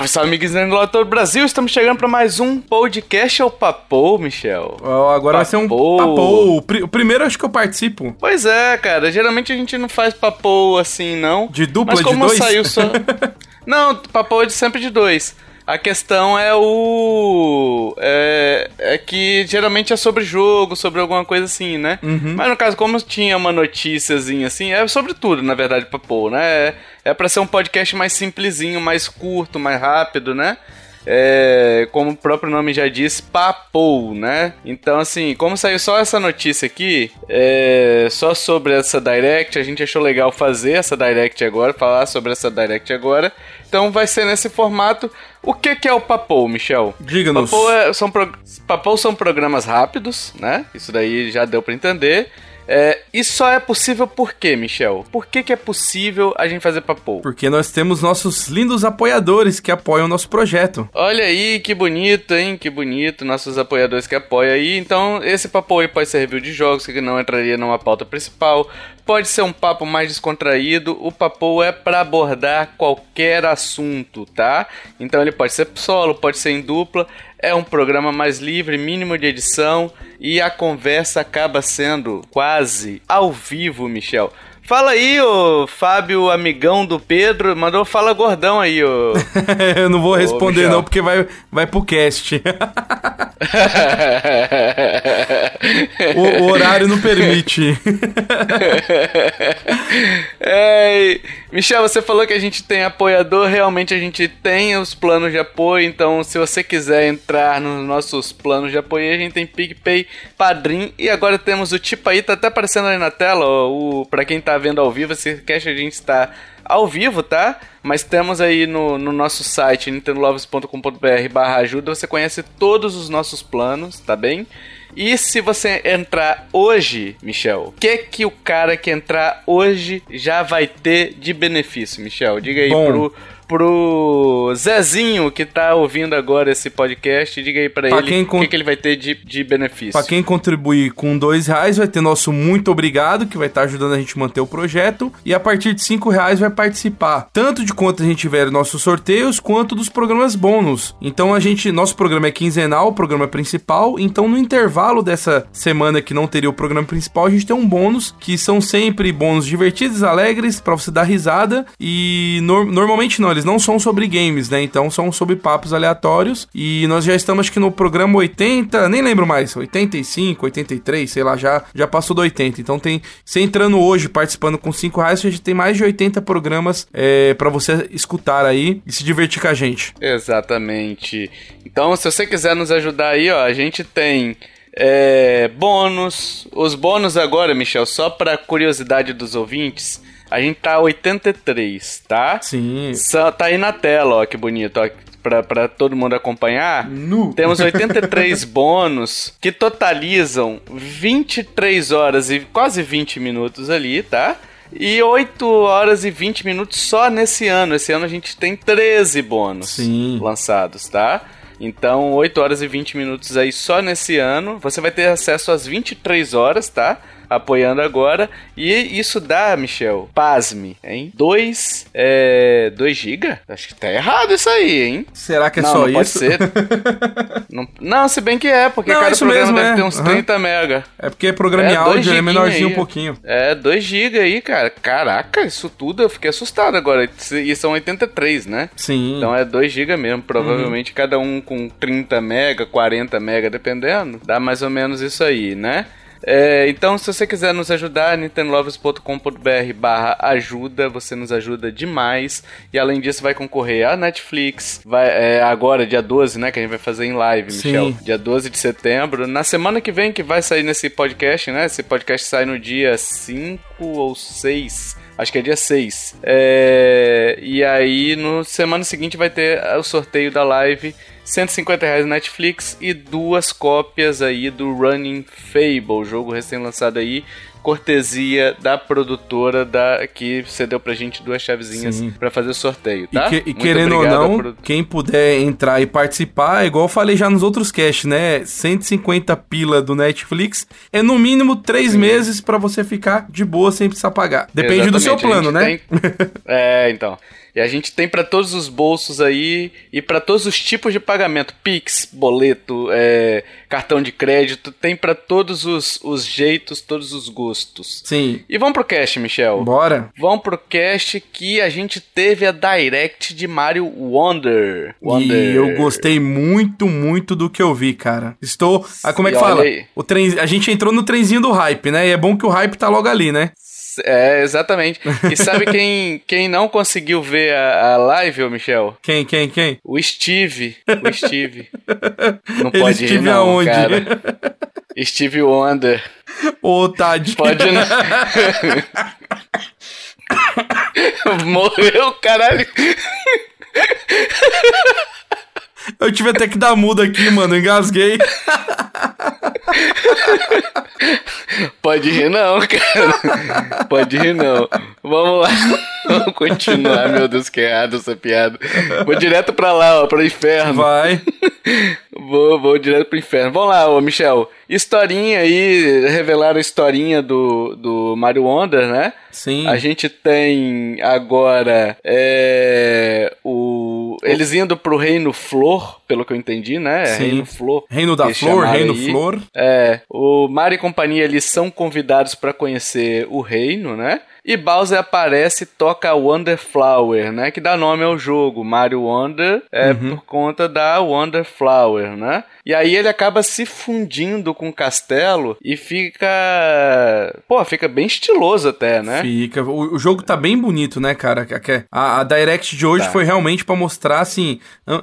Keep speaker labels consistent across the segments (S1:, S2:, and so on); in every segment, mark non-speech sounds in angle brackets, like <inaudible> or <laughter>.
S1: Salve, salve, amiguinhos do todo o Brasil. Estamos chegando para mais um podcast ao Papou, Michel.
S2: Oh, agora vai ser um Papou. O primeiro acho que eu participo.
S1: Pois é, cara. Geralmente a gente não faz Papou assim, não.
S2: De dupla, Mas como de dois?
S1: saiu só... <laughs> não, Papou é de sempre de dois. A questão é o. É, é, que geralmente é sobre jogo, sobre alguma coisa assim, né? Uhum. Mas no caso, como tinha uma noticiazinha assim, é sobre tudo, na verdade, pra pôr, né? É, pra ser um podcast mais simplesinho, mais curto, mais rápido, né? é, como o próprio nome já diz, papou, né? Então, assim, como saiu só essa notícia aqui, é, só sobre essa Direct, a gente achou legal fazer essa Direct agora, falar sobre essa Direct agora. Então vai ser nesse formato. O que, que é o Papou, Michel?
S2: Diga-nos.
S1: Papou, é, são, pro, Papou são programas rápidos, né? Isso daí já deu para entender. É, isso só é possível por quê, Michel? Por que, que é possível a gente fazer papo?
S2: Porque nós temos nossos lindos apoiadores que apoiam o nosso projeto.
S1: Olha aí, que bonito, hein? Que bonito, nossos apoiadores que apoiam aí. Então, esse papo aí pode ser review de jogos, que não entraria numa pauta principal. Pode ser um papo mais descontraído. O papo é para abordar qualquer assunto, tá? Então, ele pode ser solo, pode ser em dupla. É um programa mais livre, mínimo de edição e a conversa acaba sendo quase ao vivo, Michel. Fala aí, ô Fábio, amigão do Pedro. Mandou fala gordão aí, ô. <laughs>
S2: Eu não vou responder, ô, não, porque vai, vai pro cast. <laughs> o, o, horário não permite. <laughs>
S1: é, Michel, você falou que a gente tem apoiador. Realmente a gente tem os planos de apoio. Então, se você quiser entrar nos nossos planos de apoio, a gente tem PicPay, Padrim. E agora temos o Tipo aí, tá até aparecendo aí na tela. Ó, o, pra quem tá vendo ao vivo, esse cast a gente está ao vivo, tá? Mas temos aí no, no nosso site nintendolovers.com.br barra ajuda, você conhece todos os nossos planos, tá bem? E se você entrar hoje, Michel, o que que o cara que entrar hoje já vai ter de benefício, Michel? Diga aí Bom. pro pro Zezinho que tá ouvindo agora esse podcast. Diga aí pra, pra ele o que, que, ele vai ter de, de benefício.
S2: Pra quem contribuir com dois reais, vai ter nosso muito obrigado, que vai estar tá ajudando a gente a manter o projeto. E a partir de cinco reais vai participar tanto de quanto a gente tiver nossos sorteios, quanto dos programas bônus. Então a gente, nosso programa é quinzenal, o programa principal. Então no intervalo dessa semana que não teria o programa principal, a gente tem um bônus, que são sempre bônus divertidos, alegres, para você dar risada. E no, normalmente não, eles não são sobre games, né? Então são sobre papos aleatórios. E nós já estamos, acho que no programa 80, nem lembro mais, 85, 83, sei lá, já, já passou do 80. Então tem, você entrando hoje, participando com 5 reais, a gente tem mais de 80 programas é, para você escutar aí e se divertir com a gente.
S1: Exatamente. Então, se você quiser nos ajudar aí, ó, a gente tem é, bônus. Os bônus agora, Michel, só para curiosidade dos ouvintes. A gente tá 83, tá?
S2: Sim.
S1: Só, tá aí na tela, ó, que bonito, ó. Pra, pra todo mundo acompanhar,
S2: nu.
S1: temos 83 <laughs> bônus que totalizam 23 horas e quase 20 minutos ali, tá? E 8 horas e 20 minutos só nesse ano. Esse ano a gente tem 13 bônus
S2: Sim.
S1: lançados, tá? Então, 8 horas e 20 minutos aí só nesse ano. Você vai ter acesso às 23 horas, tá? Apoiando agora. E isso dá, Michel, pasme, hein? 2 é, 2 GB? Acho que tá errado isso aí, hein?
S2: Será que é
S1: não,
S2: só
S1: não
S2: isso?
S1: Pode ser. <laughs> não, não, se bem que é, porque não, cada programa mesmo, deve é. ter uns uhum. 30 mega.
S2: É porque programa é, áudio é menorzinho aí. um pouquinho.
S1: É, 2 GB aí, cara. Caraca, isso tudo eu fiquei assustado agora. E são 83, né?
S2: Sim.
S1: Então é 2 GB mesmo. Provavelmente uhum. cada um com 30 mega, 40 mega, dependendo. Dá mais ou menos isso aí, né? É, então, se você quiser nos ajudar, nintendolovers.com.br barra ajuda, você nos ajuda demais. E além disso, vai concorrer a Netflix, vai, é, agora, dia 12, né, que a gente vai fazer em live, Michel. Sim. Dia 12 de setembro. Na semana que vem que vai sair nesse podcast, né? Esse podcast sai no dia 5 ou 6 acho que é dia 6. É, e aí, no semana seguinte, vai ter o sorteio da live 150 reais Netflix e duas cópias aí do Running Fable, jogo recém-lançado aí, cortesia da produtora da que cedeu pra gente duas chavezinhas para fazer o sorteio, tá?
S2: E, que, e querendo ou não, quem puder entrar e participar, igual eu falei já nos outros casts, né? 150 pila do Netflix é no mínimo três Sim. meses para você ficar de boa sem precisar pagar. Depende Exatamente, do seu plano, né?
S1: Tem... <laughs> é, então. E a gente tem para todos os bolsos aí e para todos os tipos de pagamento, Pix, boleto, é, cartão de crédito, tem para todos os, os jeitos, todos os gostos.
S2: Sim.
S1: E vamos pro cast, Michel.
S2: Bora.
S1: Vamos pro cast que a gente teve a direct de Mario Wonder. Wonder.
S2: E eu gostei muito, muito do que eu vi, cara. Estou. Ah, como é que fala?
S1: aí.
S2: O trem, a gente entrou no trenzinho do hype, né? E é bom que o hype tá logo ali, né?
S1: É, exatamente. E sabe <laughs> quem, quem não conseguiu ver a, a live, ô Michel?
S2: Quem, quem, quem?
S1: O Steve. O Steve. <laughs> Não
S2: Ele
S1: pode rir,
S2: estive
S1: não,
S2: aonde?
S1: cara. Steve Wonder.
S2: Ô, tadinho.
S1: Pode não. <laughs> Morreu, caralho.
S2: Eu tive até que dar muda aqui, mano. Engasguei.
S1: Pode rir não, cara. Pode rir não. Vamos lá. Vamos continuar. Meu Deus, que errado essa piada. Vou direto pra lá, ó, pro inferno.
S2: Vai.
S1: Vou, vou direto pro inferno. Vamos lá, ô Michel. Historinha aí, revelaram a historinha do, do Mario Wonder, né?
S2: Sim.
S1: A gente tem agora é, o eles indo pro Reino Flor, pelo que eu entendi, né?
S2: Sim.
S1: Reino Flor.
S2: Reino da Flor, Reino
S1: aí.
S2: Flor.
S1: É, o Mario e companhia eles são convidados para conhecer o reino, né? E Bowser aparece e toca Wonder Flower, né? Que dá nome ao jogo. Mario Wonder é
S2: Uhum.
S1: por conta da Wonder Flower, né? E aí ele acaba se fundindo com o castelo e fica. Pô, fica bem estiloso até, né?
S2: Fica. O, o jogo tá bem bonito, né, cara? A- A, Direct de hoje
S1: Tá.
S2: foi realmente pra mostrar, assim.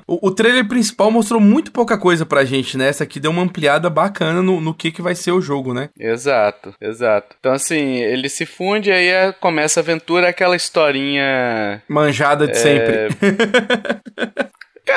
S2: O, o trailer principal mostrou muito pouca coisa pra gente, né? Essa aqui deu uma ampliada bacana no, no que, que vai ser o jogo, né?
S1: Exato, exato. Então, assim, ele se funde e aí é- começa a aventura, aquela historinha.
S2: Manjada de sempre. <laughs>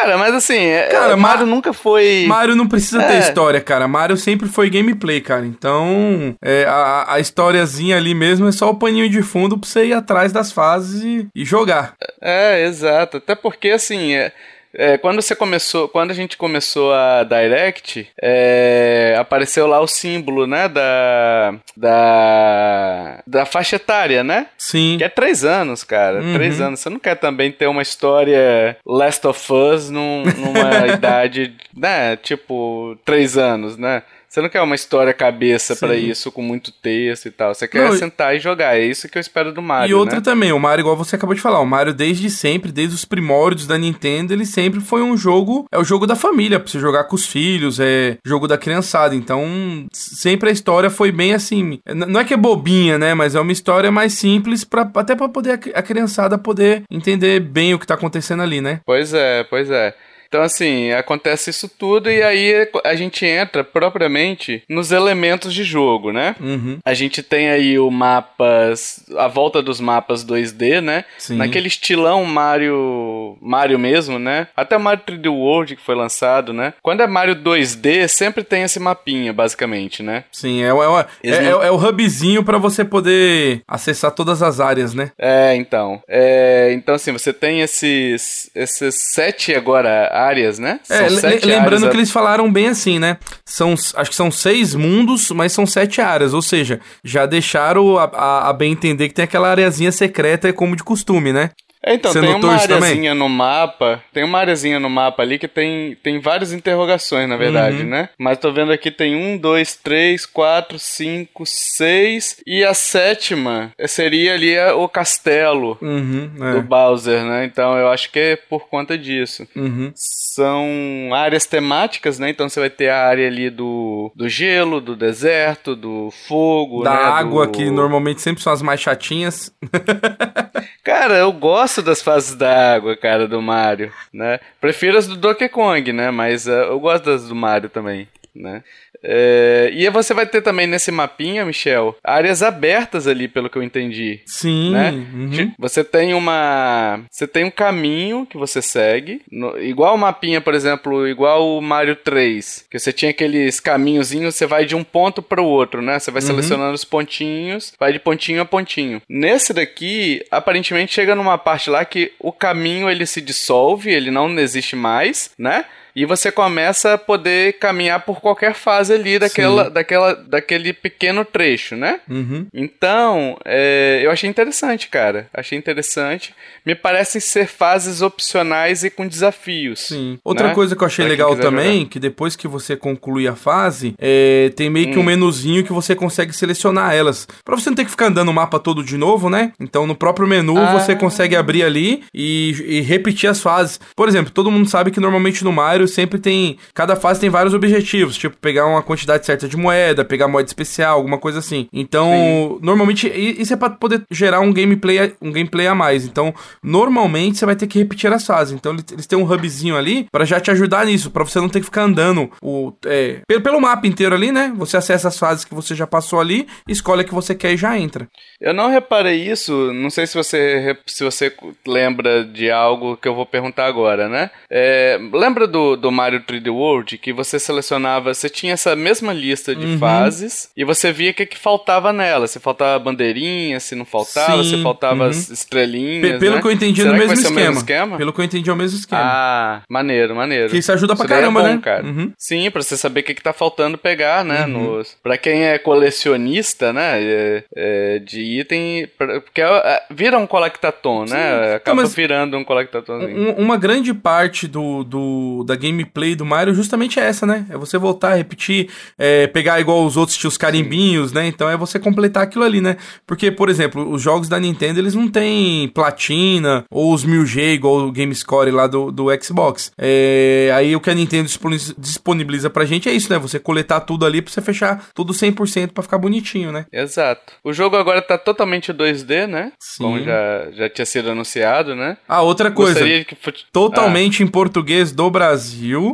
S1: Cara, mas assim, é-
S2: Cara,
S1: Mario nunca foi.
S2: Mario não precisa ter
S1: É.
S2: história, cara. Mario sempre foi gameplay, cara. Então, é, a, a historiazinha ali mesmo é só o paninho de fundo pra você ir atrás das fases e, e jogar.
S1: É, exato. Até porque, assim, é, é, quando você começou, quando a gente começou a Direct, é, apareceu lá o símbolo, né, da, da, da faixa etária, né?
S2: Sim.
S1: Que é três anos, cara.
S2: Uhum.
S1: Três anos. Você não quer também ter uma história Last of Us num- numa <laughs> idade, né? Tipo, três anos, né? Você não quer uma história cabeça pra isso, com muito texto e tal. Você quer
S2: Não,
S1: sentar e jogar. É isso que eu espero do Mario,
S2: E outra
S1: né?
S2: também, o Mario, igual você acabou de falar, o Mario desde sempre, desde os primórdios da Nintendo, ele sempre foi um jogo, é o jogo da família, pra você jogar com os filhos, é jogo da criançada. Então, sempre a história foi bem assim, não é que é bobinha, né, mas é uma história mais simples para até pra poder a a criançada poder entender bem o que tá acontecendo ali, né?
S1: Pois é, pois é. Então, assim, acontece isso tudo e aí a gente entra propriamente nos elementos de jogo, né?
S2: Uhum.
S1: A gente tem aí o mapas, a volta dos mapas 2D, né?
S2: Sim.
S1: Naquele estilão Mario, Mario mesmo, né? Até Mario 3D World que foi lançado, né? Quando é Mario 2D, sempre tem esse mapinha, basicamente, né?
S2: Sim, é, o- é, o-
S1: Eles
S2: é,
S1: não-
S2: é o hubzinho pra você poder acessar todas as áreas, né?
S1: É, então. É, então, assim, você tem esses, esses sete agora áreas, né?
S2: É, le-
S1: sete
S2: lembrando
S1: áreas
S2: que eles falaram bem assim, né? São, acho que são seis mundos, mas são sete áreas. Ou seja, já deixaram a, a- a bem entender que tem aquela areazinha secreta, é como de costume, né?
S1: É, então,
S2: Você
S1: tem uma areazinha no mapa, tem uma areazinha no mapa ali que tem, tem várias interrogações, na verdade,
S2: Uhum.
S1: né? Mas tô vendo aqui tem um, dois, três, quatro, cinco, seis, e a sétima seria ali o castelo
S2: Uhum,
S1: do
S2: é.
S1: Bowser, né? Então eu acho que é por conta disso.
S2: Uhum.
S1: São áreas temáticas, né? Então você vai ter a área ali do, do gelo, do deserto, do fogo,
S2: Da
S1: né?
S2: água,
S1: do...
S2: que normalmente sempre são as mais chatinhas. <laughs>
S1: Cara, eu gosto das fases da água, cara, do Mario, né? Prefiro as do Donkey Kong, né? Mas eh, eu gosto das do Mario também, né? É, e você vai ter também nesse mapinha, Michel, áreas abertas ali, pelo que eu entendi.
S2: Sim.
S1: Né?
S2: uhum.
S1: Você tem uma. Você tem um caminho que você segue. no- igual o mapinha, por exemplo, igual o Mario 3. Que você tinha aqueles caminhozinhos, você vai de um ponto para o outro, né? Você vai selecionando os pontinhos, vai de pontinho a pontinho. Nesse daqui, aparentemente chega numa parte lá que o caminho ele se dissolve, ele não existe mais, né? E você começa a poder caminhar por qualquer fase ali daquela, daquela, daquele pequeno trecho, né?
S2: Uhum.
S1: Então, é, eu achei interessante, cara. Achei interessante. Me parecem ser fases opcionais e com desafios.
S2: Sim. Outra
S1: né?
S2: coisa que eu achei
S1: Pra
S2: legal também,
S1: jogar.
S2: que depois que você conclui a fase, é, tem meio que
S1: Hum.
S2: um menuzinho que você consegue selecionar elas. Pra você não ter que ficar andando o mapa todo de novo, né? Então no próprio menu
S1: Ah.
S2: você consegue abrir ali e, e repetir as fases. Por exemplo, todo mundo sabe que normalmente no Mario sempre tem. Cada fase tem vários objetivos, tipo pegar uma quantidade certa de moeda, pegar moeda especial, alguma coisa assim. Então, normalmente, i- isso é pra poder gerar um gameplay, um gameplay a mais. Então, normalmente você vai ter que repetir as fases. Então, eles- têm um hubzinho ali pra já te ajudar nisso, pra você não ter que ficar andando o, é, pelo, pelo mapa inteiro ali, né? Você acessa as fases que você já passou ali, escolhe a que você quer e já entra.
S1: Eu não reparei isso, não sei se você, se você lembra de algo que eu vou perguntar agora, né? É, lembra do, do Mario 3D World que você selecionava, você tinha essa mesma lista de
S2: Uhum.
S1: fases e você via o que, que faltava nela, se faltava bandeirinha, se não faltava,
S2: Sim,
S1: se faltava
S2: uhum.
S1: as estrelinhas,
S2: Pe- pelo
S1: né?
S2: que eu entendi, é
S1: Será
S2: no
S1: que
S2: mesmo
S1: o
S2: esquema.
S1: mesmo esquema?
S2: Pelo que eu entendi, é o mesmo esquema.
S1: Ah, maneiro, maneiro.
S2: que isso ajuda pra
S1: daí é
S2: caramba,
S1: bom,
S2: né?
S1: cara.
S2: Uhum.
S1: Sim, pra você saber o que, que tá faltando pegar, né? Nos... Pra quem é colecionista, né? é- é, de item. pra- Porque é- vira um collectathon, né? Acaba
S2: mas-
S1: virando um collectathonzinho.
S2: Um- uma grande parte do, do- da gameplay do Mario justamente é essa, né? É você voltar, repetir, é, pegar igual os outros tinham os carimbinhos, né? Então é você completar aquilo ali, né? Porque, por exemplo, os jogos da Nintendo, eles não têm platina ou os 1000G igual o Game Score lá do, do Xbox. É, aí o que a Nintendo disponibiliza- pra gente é isso, né? Você coletar tudo ali pra você fechar tudo 100% pra ficar bonitinho, né?
S1: Exato. O jogo agora tá totalmente 2D, né?
S2: Sim.
S1: Como já, já tinha sido anunciado, né?
S2: Ah, outra coisa.
S1: Que
S2: Totalmente em português do Brasil.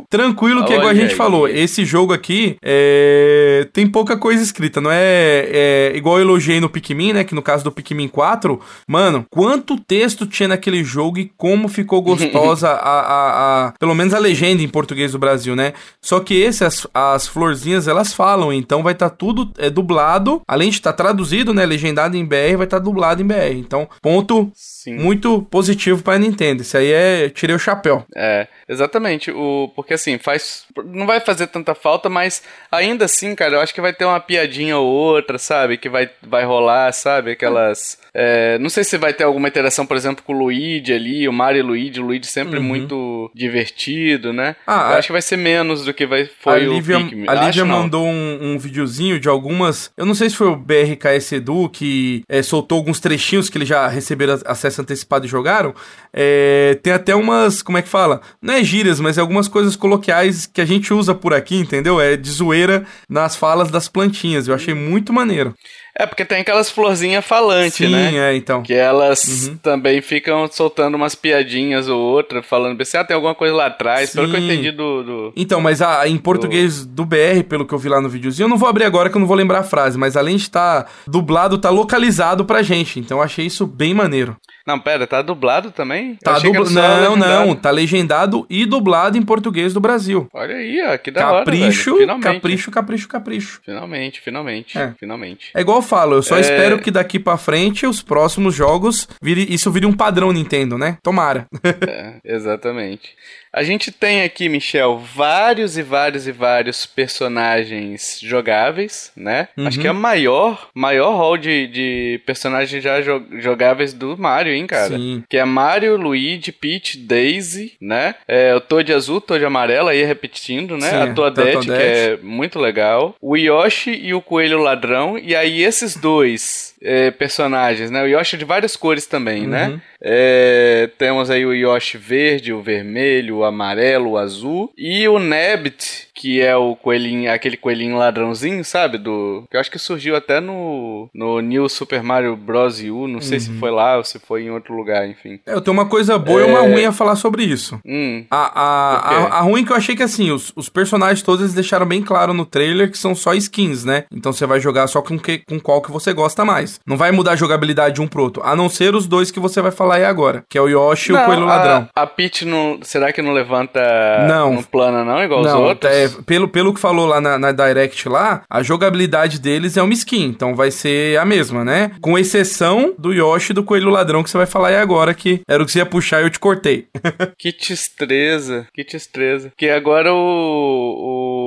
S2: Tranquilo que, igual a gente
S1: aí.
S2: falou, esse jogo aqui é, tem pouca coisa escrita. Não é, é igual eu elogiei no Pikmin, né? Que no caso do Pikmin 4, mano, quanto texto tinha naquele jogo e como ficou gostosa <laughs> a, a, a- pelo menos a legenda em português do Brasil, né? Só que esse, as, as florzinhas, elas falam, então vai estar tudo é, dublado, além de estar traduzido, né? Legendado em BR, vai estar dublado em BR. Então, ponto
S1: Sim.
S2: muito positivo pra Nintendo. Isso aí é. Tirei o chapéu.
S1: É, exatamente. O, porque assim, faz. Não vai fazer tanta falta, mas ainda assim, cara, eu acho que vai ter uma piadinha ou outra, sabe? Que vai, vai rolar, sabe? Aquelas. é, não sei se vai ter alguma interação, por exemplo, com o Luigi ali, o Mario e o Luigi, o Luigi sempre muito divertido, né?
S2: Uhum. Ah,
S1: eu
S2: a-
S1: acho que vai ser menos do que vai,
S2: a
S1: foi
S2: Lívia,
S1: o Pikmin.
S2: a Lívia mandou um, um videozinho de algumas. Eu não sei se foi o BRKS Edu que é, soltou alguns trechinhos que eles já receberam a- acesso antecipado e jogaram. É, tem até umas. Como é que fala? Não é gírias, mas é algumas coisas coloquiais que a gente usa por aqui, entendeu? É de zoeira nas falas das plantinhas. Eu achei muito maneiro.
S1: É, porque tem aquelas florzinhas falantes,
S2: Sim,
S1: né?
S2: é, então.
S1: Que elas
S2: Uhum.
S1: também ficam soltando umas piadinhas ou outra, falando ah, tem alguma coisa lá atrás. Pelo que eu
S2: Sim.
S1: entendi do- do,
S2: Então, mas a, em português do BR, pelo que eu vi lá no videozinho, eu não vou abrir agora que eu não vou lembrar a frase, mas além de estar dublado, tá localizado pra gente. Então eu achei isso bem maneiro.
S1: Não, pera, tá dublado também?
S2: Tá dublado. Não, não, tá legendado e dublado em português do Brasil.
S1: Olha aí, ó, que da hora,
S2: Capricho,
S1: velho. Finalmente.
S2: capricho, capricho, capricho.
S1: Finalmente, finalmente,
S2: É.
S1: finalmente.
S2: É igual eu falo, eu só
S1: É.
S2: espero que daqui pra frente os próximos jogos vire, isso vire um padrão Nintendo, né? Tomara. <laughs>
S1: É, exatamente. A gente tem aqui, Michel, vários e vários e vários personagens jogáveis, né?
S2: Uhum.
S1: Acho que é o maior, maior hall de, de personagens já jo- jogáveis do Mario, hein, cara?
S2: Sim.
S1: Que é Mario, Luigi, Peach, Daisy, né? É, o Toad azul, Toad amarelo, aí repetindo, né?
S2: Sim,
S1: a Toadette, que
S2: Toadette.
S1: é muito legal. O Yoshi e o Coelho Ladrão. E aí esses dois é, personagens, né? O Yoshi de várias cores também,
S2: Uhum.
S1: né? É, temos aí o Yoshi verde, o vermelho, o amarelo, o azul. E o Nabbit, que é o coelhinho, aquele coelhinho ladrãozinho, sabe? Do, que eu acho que surgiu até no, no New Super Mario Bros. U. Não sei se
S2: Uhum.
S1: foi lá ou se foi em outro lugar, enfim.
S2: É, eu tenho uma coisa boa e uma ruim a falar sobre isso.
S1: Hum,
S2: A, a, a, a ruim que eu achei que assim, os, os personagens todos eles deixaram bem claro no trailer que são só skins, né? Então você vai jogar só com, que, com qual que você gosta mais. Não vai mudar a jogabilidade de um pro outro, a não ser os dois que você vai falar aí agora, que é o Yoshi não, e o Coelho Ladrão.
S1: A, a Peach não, será que não levanta não. no plano não, igual não, os outros?
S2: É, pelo, pelo que falou lá na, na Direct lá, a jogabilidade deles é uma skin, então vai ser a mesma, né? Com exceção do Yoshi do Coelho Ladrão que você vai falar aí agora, que era o que você ia puxar e eu te cortei. <laughs>
S1: que tristeza, que tristeza. Que agora o, o...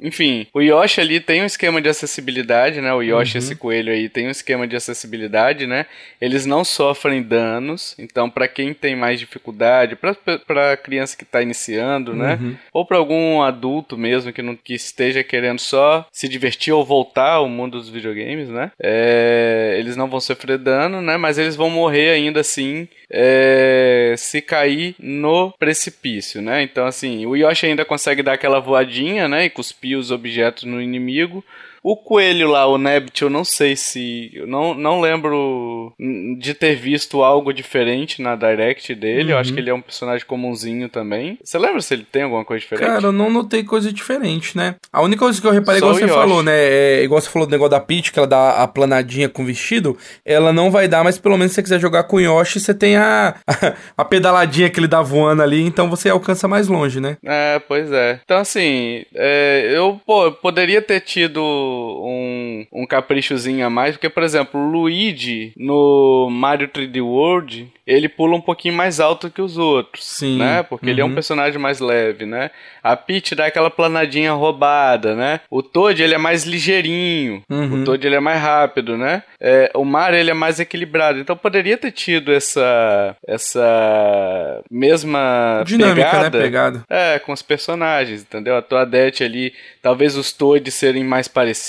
S1: Enfim, o Yoshi ali tem um esquema de acessibilidade, né? O Yoshi, uhum. esse coelho aí, tem um esquema de acessibilidade, né? Eles não sofrem danos, então para quem tem mais dificuldade, para criança que tá iniciando, né? Uhum. Ou para algum adulto mesmo que, não, que esteja querendo só se divertir ou voltar ao mundo dos videogames, né? É, eles não vão sofrer dano, né? Mas eles vão morrer ainda assim é, se cair no precipício, né? Então, assim, o Yoshi ainda consegue dar aquela voadinha, né? E cuspir os objetos no inimigo. O coelho lá, o Nebbit, eu não sei se. Eu não, não lembro de ter visto algo diferente na direct dele. Uhum. Eu acho uhum. que ele é um personagem comumzinho também. Você lembra se ele tem alguma coisa diferente?
S2: Cara, eu não notei coisa diferente, né? A única coisa que eu reparei, Só igual você Yoshi. falou, né? É, igual você falou do negócio da Peach, que ela dá a planadinha com vestido. Ela não vai dar, mas pelo menos se você quiser jogar com o Yoshi, você tem a, <laughs> a pedaladinha que ele dá voando ali, então você alcança mais longe, né?
S1: É, pois é. Então, assim, é, eu pô, poderia ter tido um, um caprichozinho a mais, porque, por exemplo, o Luigi no Mario 3D World, ele pula um pouquinho mais alto que os outros, Sim. né? Porque uhum. ele é um uhum. personagem mais leve, né? A Peach dá aquela planadinha roubada, né? O Toad, ele é mais ligeirinho. Uhum. O Toad, ele é mais rápido, né? É, o Mario, ele é mais equilibrado. Então, poderia ter tido essa essa mesma
S2: Dinâmica,
S1: pegada,
S2: né? Pegada.
S1: É, com os personagens, entendeu? A Toadette ali, talvez os Toads serem mais parecidos,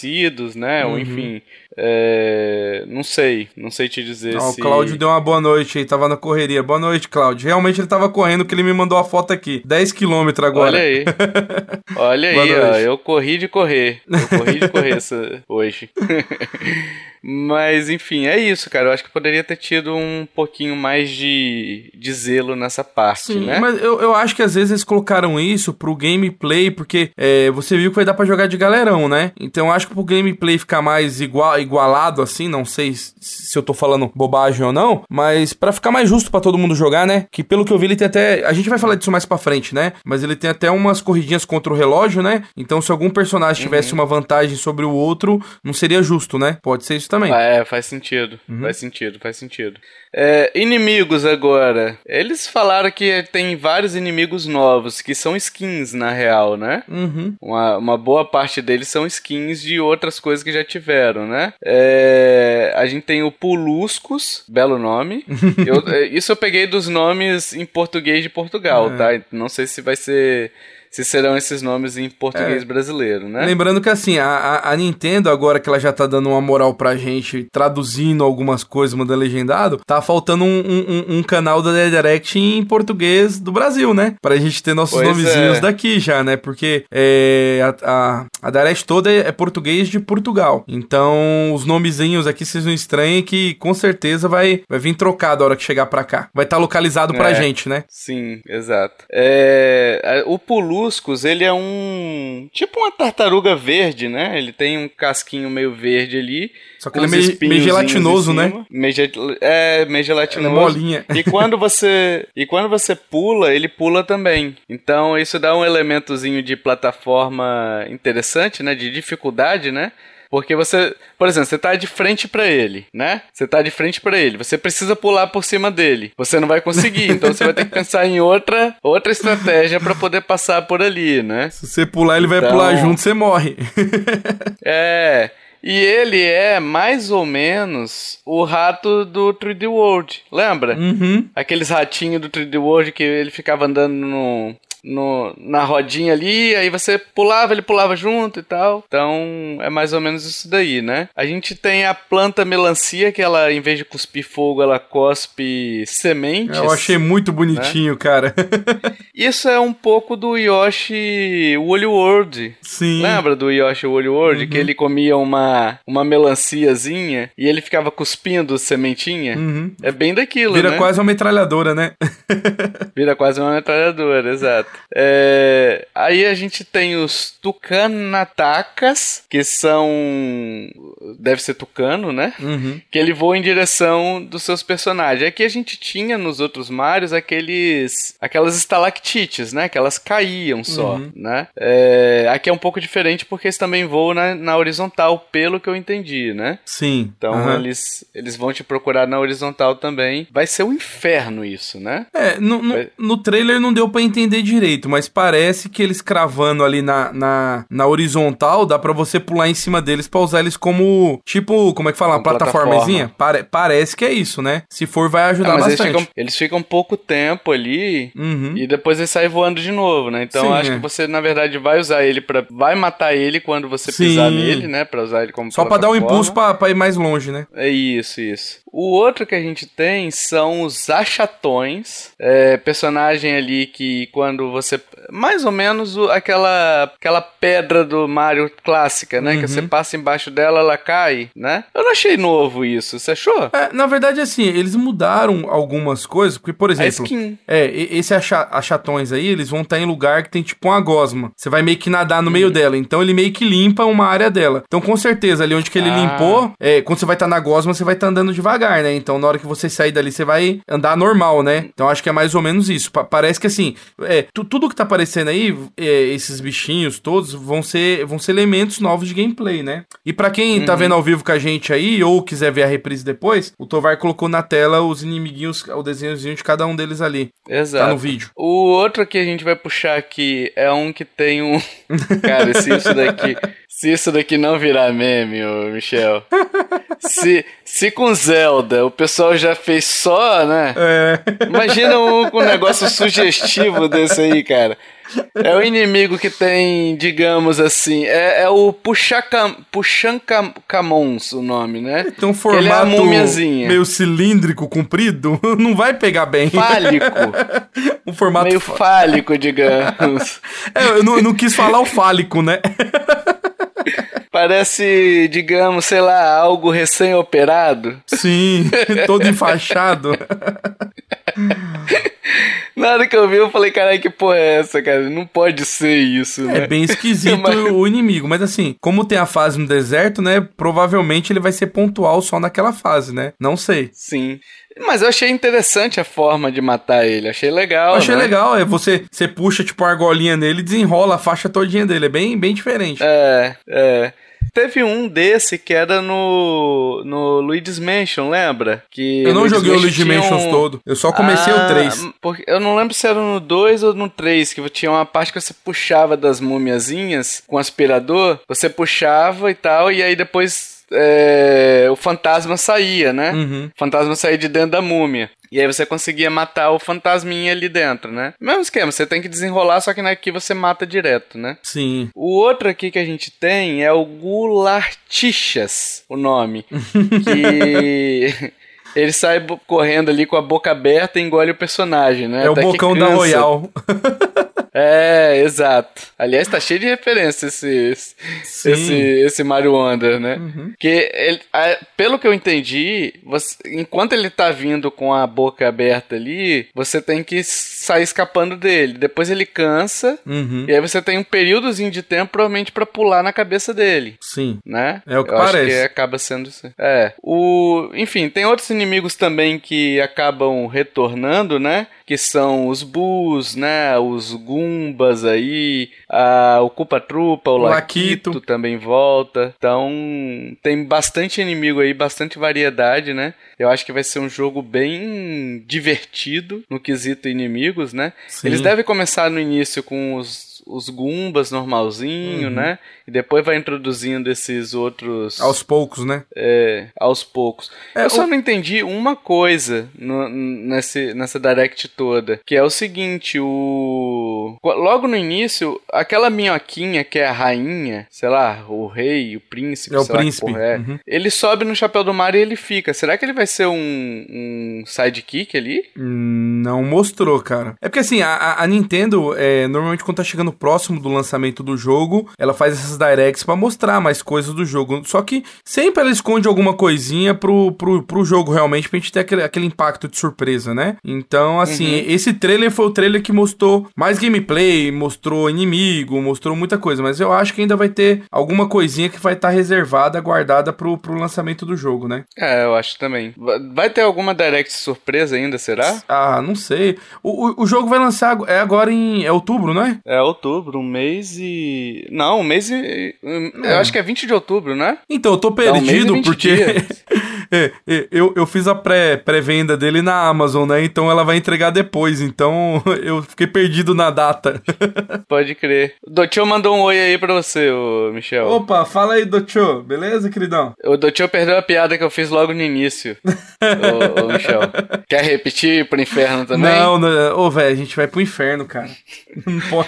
S1: né? Uhum. Ou enfim, é, não sei, não sei te dizer
S2: não,
S1: se...
S2: O Cláudio deu uma boa noite aí, tava na correria. Boa noite, Cláudio. Realmente ele tava correndo, que ele me mandou a foto aqui. 10 km agora.
S1: Olha aí. <laughs> Olha aí, ó. Eu corri de correr. Eu corri de correr essa... <laughs> hoje. <laughs> Mas, enfim, é isso, cara. Eu acho que poderia ter tido um pouquinho mais de, de zelo nessa parte, Sim, né?
S2: Mas eu, eu acho que às vezes eles colocaram isso pro gameplay, porque é, você viu que vai dar pra jogar de galerão, né? Então eu acho que pro gameplay ficar mais igual, igualado assim, não sei se eu tô falando bobagem ou não, mas para ficar mais justo para todo mundo jogar, né? Que pelo que eu vi, ele tem até. A gente vai falar disso mais pra frente, né? Mas ele tem até umas corridinhas contra o relógio, né? Então se algum personagem tivesse uhum. uma vantagem sobre o outro, não seria justo, né? Pode ser isso também.
S1: É, faz sentido. Uhum. Faz sentido, faz sentido. É, inimigos agora. Eles falaram que tem vários inimigos novos, que são skins, na real, né?
S2: Uhum.
S1: Uma, uma boa parte deles são skins de outras coisas que já tiveram, né? É, a gente tem o Puluscos, belo nome. <laughs> eu, é, isso eu peguei dos nomes em português de Portugal, é. tá? Não sei se vai ser se serão esses nomes em português é. brasileiro, né?
S2: Lembrando que assim, a, a, Nintendo, agora que ela já tá dando uma moral pra gente, traduzindo algumas coisas, mandando legendado, tá faltando um, um, um canal da Direct em português do Brasil, né? Pra gente ter nossos pois nomezinhos é. daqui já, né? Porque é, a, a, a Direct toda é, é, português de Portugal. Então, os nomezinhos aqui, vocês não estranhem que com certeza vai, vai vir trocado a hora que chegar pra cá. Vai estar tá localizado pra é. gente, né?
S1: Sim, exato. É, o Pulu moluscos, ele é um. Tipo uma tartaruga verde, né? Ele tem um casquinho meio verde ali.
S2: Só que ele é meio, meio gelatinoso, né?
S1: Meio, é, meio gelatinoso. É
S2: molinha.
S1: E quando você. <laughs> E quando você pula, ele pula também. Então isso dá um elementozinho de plataforma interessante, né? De dificuldade, né? Porque você, por exemplo, você tá de frente para ele, né? Você tá de frente para ele, você precisa pular por cima dele. Você não vai conseguir, então você vai ter que <laughs> pensar em outra, outra estratégia para poder passar por ali, né?
S2: Se você pular, ele então... vai pular junto, você morre. <laughs>
S1: é. E ele é mais ou menos o rato do 3D World, lembra?
S2: Uhum.
S1: Aqueles ratinhos do 3D World que ele ficava andando no, no, na rodinha ali, aí você pulava, ele pulava junto e tal. Então é mais ou menos isso daí, né? A gente tem a planta melancia, que ela, em vez de cuspir fogo, ela cospe sementes.
S2: Eu achei muito bonitinho, né? cara. <laughs>
S1: isso é um pouco do Yoshi Woolly World.
S2: Sim.
S1: Lembra do Yoshi Woolly World? Uhum. Que ele comia uma, uma melanciazinha e ele ficava cuspindo sementinha?
S2: Uhum.
S1: É bem daquilo,
S2: Vira
S1: né?
S2: quase uma metralhadora, né? <laughs>
S1: Vira quase uma metralhadora, exato. É, aí a gente tem os Tucanatakas, que são. Deve ser tucano, né?
S2: Uhum.
S1: Que ele voa em direção dos seus personagens. Aqui a gente tinha nos outros Marios aqueles. aquelas estalactites, né? Que elas caíam só,
S2: Uhum.
S1: né? É, aqui é um pouco diferente porque eles também voam na, na horizontal, pelo que eu entendi, né?
S2: Sim.
S1: Então
S2: aham.
S1: eles, eles vão te procurar na horizontal também. Vai ser um inferno isso, né?
S2: É, no, no,
S1: Vai-
S2: no trailer não deu pra entender direito, mas parece que eles cravando ali na, na, na horizontal, dá pra você pular em cima deles pra usar eles como, tipo, como é que fala? Uma plataformazinha? Pare- parece que é isso, né? Se for, vai ajudar
S1: Ah, mas eles
S2: bastante.
S1: ficam, eles ficam pouco tempo ali
S2: Uhum.
S1: e depois ele sai voando de novo, né? Então
S2: Sim,
S1: eu acho
S2: é.
S1: que você, na verdade, vai usar ele para Vai matar ele quando você
S2: Sim.
S1: pisar nele, né? Pra usar ele como
S2: Só pra dar um impulso pra, pra ir mais longe, né?
S1: É isso, isso. O outro que a gente tem são os achatões. É, personagem ali que quando você. Mais ou menos o- aquela, aquela pedra do Mario clássica, né? Que você passa embaixo dela, ela cai, né? Eu não achei novo isso. Você achou?
S2: É, na verdade, assim, eles mudaram algumas coisas, porque, por exemplo,
S1: skin.
S2: É, esse acha- achatões aí, eles vão estar em lugar que tem tipo uma gosma. Você vai meio que nadar no
S1: Uhum.
S2: meio dela. Então ele meio que limpa uma área dela. Então com certeza, ali onde que ele
S1: Ah.
S2: limpou, é, quando você vai estar na gosma, você vai estar andando devagar, né? Então na hora que você sair dali, você vai andar normal, né? Então acho que é mais ou menos isso. Pa- parece que assim, é, tu- tudo que tá aparecendo aí, é, esses bichinhos todos, vão ser, vão ser elementos novos de gameplay, né? E pra quem
S1: Uhum.
S2: tá vendo ao vivo com a gente aí, ou quiser ver a reprise depois, o Tovar colocou na tela os inimiguinhos, o desenhozinho de cada um deles ali.
S1: Exato.
S2: Tá no vídeo.
S1: O outro que a gente vai puxar aqui é um que tem um. <laughs> Cara, se isso daqui. Se isso daqui não virar meme, ô Michel. Se, se com Zelda o pessoal já fez só, né?
S2: É.
S1: Imagina um, um negócio sugestivo desse aí, cara. É o inimigo que tem, digamos assim, é, é o Puxacam, Puxancamons o nome, né?
S2: Tem um
S1: é
S2: formato
S1: múmiazinha.
S2: meio cilíndrico, comprido, <laughs> não vai pegar bem.
S1: Fálico. <laughs>
S2: Um formato.
S1: meio fálico, digamos. <laughs>
S2: É, eu não, eu não quis falar o fálico, né?
S1: Parece, digamos, sei lá, algo recém-operado.
S2: Sim, todo enfaixado. <laughs>
S1: Na hora que eu vi, eu falei, caralho, que porra é essa, cara? Não pode ser isso, né?
S2: É bem esquisito <laughs>
S1: Mas-
S2: o inimigo. Mas assim, como tem a fase no deserto, né? Provavelmente ele vai ser pontual só naquela fase, né? Não sei.
S1: Sim. Mas eu achei interessante a forma de matar ele. Achei legal.
S2: Eu achei
S1: né?
S2: legal, é você, você puxa tipo uma argolinha nele e desenrola a faixa todinha dele. É bem, bem diferente.
S1: É, é. Teve um desse que era no, no Luigi's Mansion, lembra? Que
S2: eu não joguei o Luigi
S1: tinha
S2: Mansions
S1: um-
S2: todo. Eu só comecei
S1: Ah,
S2: o 3.
S1: Porque eu não lembro se era no 2 ou no 3, que tinha uma parte que você puxava das múmiazinhas com aspirador, você puxava e tal, e aí depois é, o fantasma saía, né?
S2: Uhum.
S1: O fantasma saía de dentro da múmia. E aí você conseguia matar o fantasminha ali dentro, né? Mesmo esquema, você tem que desenrolar, só que aqui você mata direto, né?
S2: Sim.
S1: O outro aqui que a gente tem é o Gulartichas, o nome. <laughs> que <laughs> ele sai correndo ali com a boca aberta e engole o personagem, né?
S2: É o
S1: Até que
S2: bocão da. Royal. <laughs>
S1: É, exato. Aliás, tá cheio de referências esse,
S2: Sim. Uhum.
S1: esse, esse Mario Wonder, né? Que ele, a- pelo que eu entendi, você- enquanto ele tá vindo com a boca aberta ali, você tem que sair escapando dele. Depois ele cansa,
S2: Uhum.
S1: e aí você tem um períodozinho de tempo, provavelmente, pra pular na cabeça dele.
S2: Sim.
S1: Né?
S2: É o que
S1: Eu acho
S2: parece.
S1: que acaba sendo isso. É. O... Enfim, tem outros inimigos também que acabam retornando, né? Que são os Boos, né? Os Gumbas aí, a... o Culpa Trupa, o
S2: O
S1: Laquito.
S2: Laquito.
S1: também volta. Então, tem bastante inimigo aí, bastante variedade, né? Eu acho que vai ser um jogo bem divertido no quesito inimigos, né?
S2: Sim.
S1: Eles devem começar no início com os, os Gumbas normalzinho,
S2: Uhum.
S1: né? E depois vai introduzindo esses outros
S2: Aos poucos, né?
S1: é, aos poucos.
S2: É,
S1: Eu só
S2: o-
S1: não entendi uma coisa no- nesse, nessa Direct toda, que é o seguinte, o... Logo no início, aquela minhoquinha que é a rainha, sei lá, o rei, o príncipe,
S2: É o
S1: sei lá que
S2: príncipe,
S1: porra é,
S2: uhum.
S1: ele sobe no chapéu do Mario e ele fica. Será que ele vai ser um, um sidekick ali?
S2: Não mostrou, cara. É porque assim, a, a- a Nintendo, é, normalmente quando tá chegando próximo do lançamento do jogo, ela faz essas directs para mostrar mais coisas do jogo. Só que sempre ela esconde alguma coisinha pro, pro, pro jogo realmente, pra gente ter aquele, aquele impacto de surpresa, né? Então, assim, uhum. esse trailer foi o trailer que mostrou mais gameplay, mostrou inimigo, mostrou muita coisa, mas eu acho que ainda vai ter alguma coisinha que vai estar tá reservada, guardada pro, pro lançamento do jogo, né?
S1: É, eu acho também. Vai ter alguma direct surpresa ainda, será?
S2: Ah, não sei. O, o, o jogo vai lançar é agora em é outubro, não é?
S1: É outubro, um mês e. Não, um mês e. É. Eu acho que é 20 de outubro, né?
S2: Então, eu tô perdido um porque. <laughs> é, é, eu, eu fiz a pré-venda pré dele na Amazon, né? Então ela vai entregar depois. Então <laughs> eu fiquei perdido na data. <laughs>
S1: Pode crer. O Dotio mandou um oi aí pra você, ô Michel.
S2: Opa, fala aí, Dotio. Beleza, queridão?
S1: O Dotio perdeu a piada que eu fiz logo no início. <laughs> ô, ô, Michel. Quer repetir pro inferno também?
S2: Não, não. Ô, velho, a gente vai pro inferno, cara. Não pode.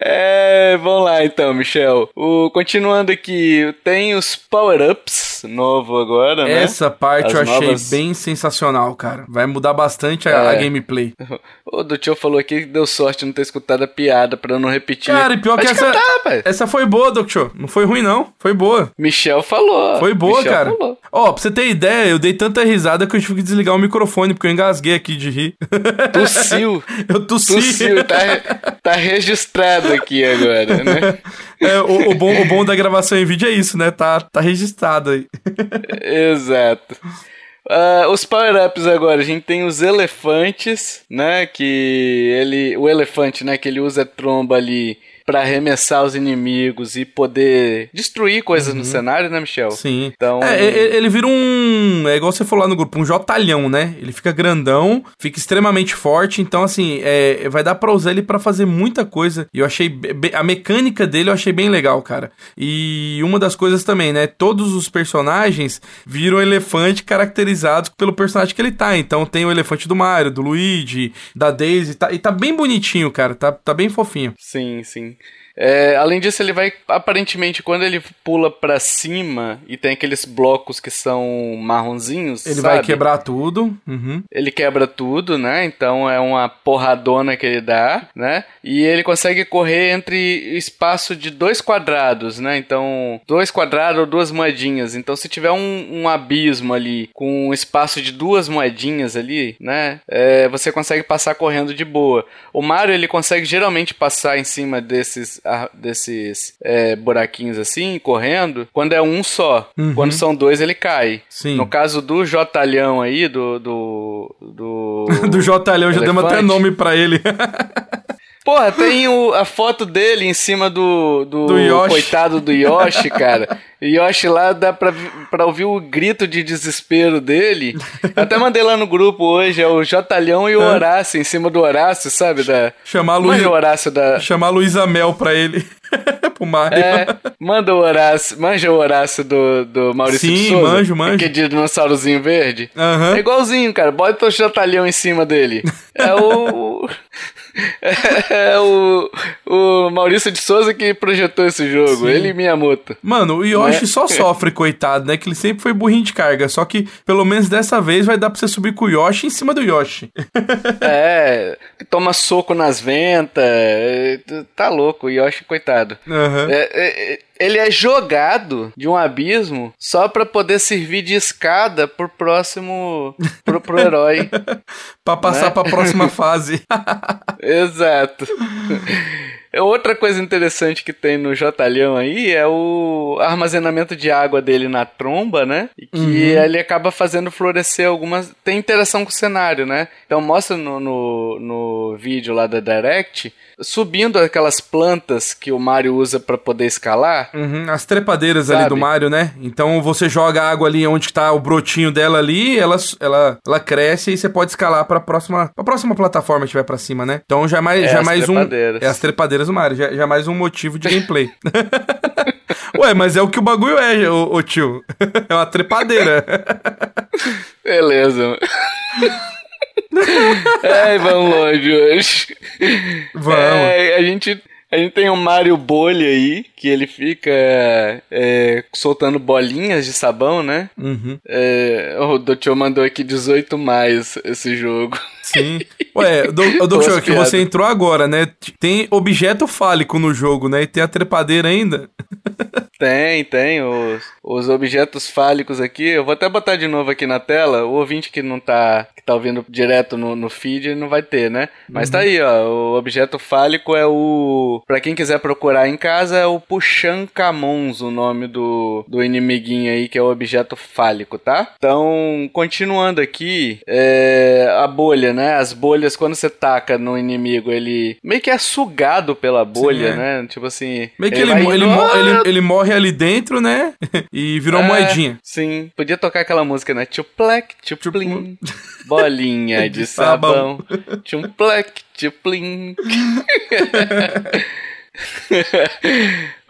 S1: É, vamos lá então, Michel. O, continuando aqui, tem os power-ups novo agora,
S2: né? Essa parte As eu achei novas... bem sensacional, cara. Vai mudar bastante a, é. a gameplay. <laughs>
S1: O Dutio falou aqui que deu sorte não ter escutado a piada pra não repetir.
S2: Cara, e pior Pode que essa, cantar, essa foi boa, Dutio. Não foi ruim, não. Foi boa.
S1: Michel falou.
S2: Foi boa, Michel cara. Ó, oh, pra você ter ideia, eu dei tanta risada que eu tive que desligar o microfone, porque eu engasguei aqui de rir.
S1: Tossiu. <laughs>
S2: eu tossi. Tossiu,
S1: tá, tá registrado aqui agora, né? <laughs>
S2: É, o, o, bom, o bom da gravação em vídeo é isso, né? Tá, tá registrado aí. <laughs>
S1: Exato. Uh, os power-ups agora, a gente tem os elefantes, né? Que ele. O elefante, né? Que ele usa tromba ali para arremessar os inimigos e poder destruir coisas uhum. no cenário, né, Michel?
S2: Sim. Então. É, ele vira um. É igual você falou lá no grupo, um jotalhão, né? Ele fica grandão, fica extremamente forte. Então, assim, é, vai dar pra usar ele para fazer muita coisa. E eu achei. A mecânica dele eu achei bem legal, cara. E uma das coisas também, né? Todos os personagens viram elefante caracterizados pelo personagem que ele tá. Então tem o elefante do Mario, do Luigi, da Daisy. Tá, e tá bem bonitinho, cara. Tá, tá bem fofinho.
S1: Sim, sim. É, além disso, ele vai aparentemente quando ele pula para cima e tem aqueles blocos que são marronzinhos,
S2: ele sabe? vai quebrar tudo. Uhum.
S1: Ele quebra tudo, né? Então é uma porradona que ele dá, né? E ele consegue correr entre espaço de dois quadrados, né? Então dois quadrados ou duas moedinhas. Então se tiver um, um abismo ali com um espaço de duas moedinhas ali, né? É, você consegue passar correndo de boa. O Mario ele consegue geralmente passar em cima desses desses é, buraquinhos assim, correndo, quando é um só. Uhum. Quando são dois, ele cai.
S2: Sim.
S1: No caso do Jotalhão aí, do. Do, do, <laughs>
S2: do Jotalhão, já demos até nome pra ele. <laughs>
S1: Porra, tem o, a foto dele em cima do, do, do coitado do Yoshi, cara. Yoshi lá dá pra, pra ouvir o grito de desespero dele. Eu até mandei lá no grupo hoje, é o Jotalhão e o é. Horácio, em cima do Horácio, sabe? Da...
S2: Chamar a Luísa.
S1: Horácio da...
S2: Chamar Luísa Mel pra ele. <laughs> Pro Mario.
S1: É, manda o Horácio, manja o Horácio do, do Maurício
S2: Sim,
S1: de Souza.
S2: manjo, manjo.
S1: Que é de dinossaurozinho verde.
S2: Uhum.
S1: É igualzinho, cara. Bota o Jotalhão em cima dele. É o... <laughs> É o, o Maurício de Souza que projetou esse jogo, Sim. ele e Miyamoto.
S2: Mano, o Yoshi né? só <laughs> sofre, coitado, né? Que ele sempre foi burrinho de carga. Só que, pelo menos dessa vez, vai dar pra você subir com o Yoshi em cima do Yoshi.
S1: é, toma soco nas ventas. Tá louco, o Yoshi, coitado.
S2: Uhum.
S1: É, é, ele é jogado de um abismo só para poder servir de escada pro próximo pro, pro <laughs> herói
S2: para passar né? para a próxima <laughs> fase <laughs>
S1: exato Outra coisa interessante que tem no Jotalhão aí é o armazenamento de água dele na tromba, né? E que uhum. ele acaba fazendo florescer algumas. Tem interação com o cenário, né? Então mostra no, no, no vídeo lá da Direct subindo aquelas plantas que o Mario usa para poder escalar.
S2: Uhum, as trepadeiras sabe? ali do Mario, né? Então você joga água ali onde tá o brotinho dela ali, ela, ela, ela cresce e você pode escalar para próxima, pra próxima plataforma que tiver para cima, né? Então já é mais, é já é mais um. É as trepadeiras do Mario, já, já é mais um motivo de gameplay. <laughs> Ué, mas é o que o bagulho é, ô, ô tio. <laughs> É uma trepadeira.
S1: Beleza. É, vamos longe hoje.
S2: Vamos.
S1: É, a gente A gente tem o Mario Bolha aí, que ele fica é, soltando bolinhas de sabão, né?
S2: Uhum.
S1: É, o Doutor mandou aqui 18 mais esse jogo.
S2: Sim. Ué, do, do show que você entrou agora, né? Tem objeto fálico no jogo, né? E tem a trepadeira ainda.
S1: Tem, tem. Os, os objetos fálicos aqui. Eu vou até botar de novo aqui na tela. O ouvinte que não tá. que tá ouvindo direto no, no feed não vai ter, né? Mas uhum. tá aí, ó. O objeto fálico é o. Pra quem quiser procurar em casa, é o Puxancamons, o nome do, do inimiguinho aí, que é o objeto fálico, tá? Então, continuando aqui, é, a bolha, né? As bolhas, quando você taca no inimigo, ele meio que é sugado pela bolha, Sim, é. né? Tipo assim.
S2: Meio que ele, ele, ele, ele, ele morre ali dentro, né? <laughs> e virou é, moedinha.
S1: Sim. Podia tocar aquela música, né? Tchuplec, tchuplim. <laughs> Bolinha <laughs> de, de sabão. Tchumplec, tchuplim.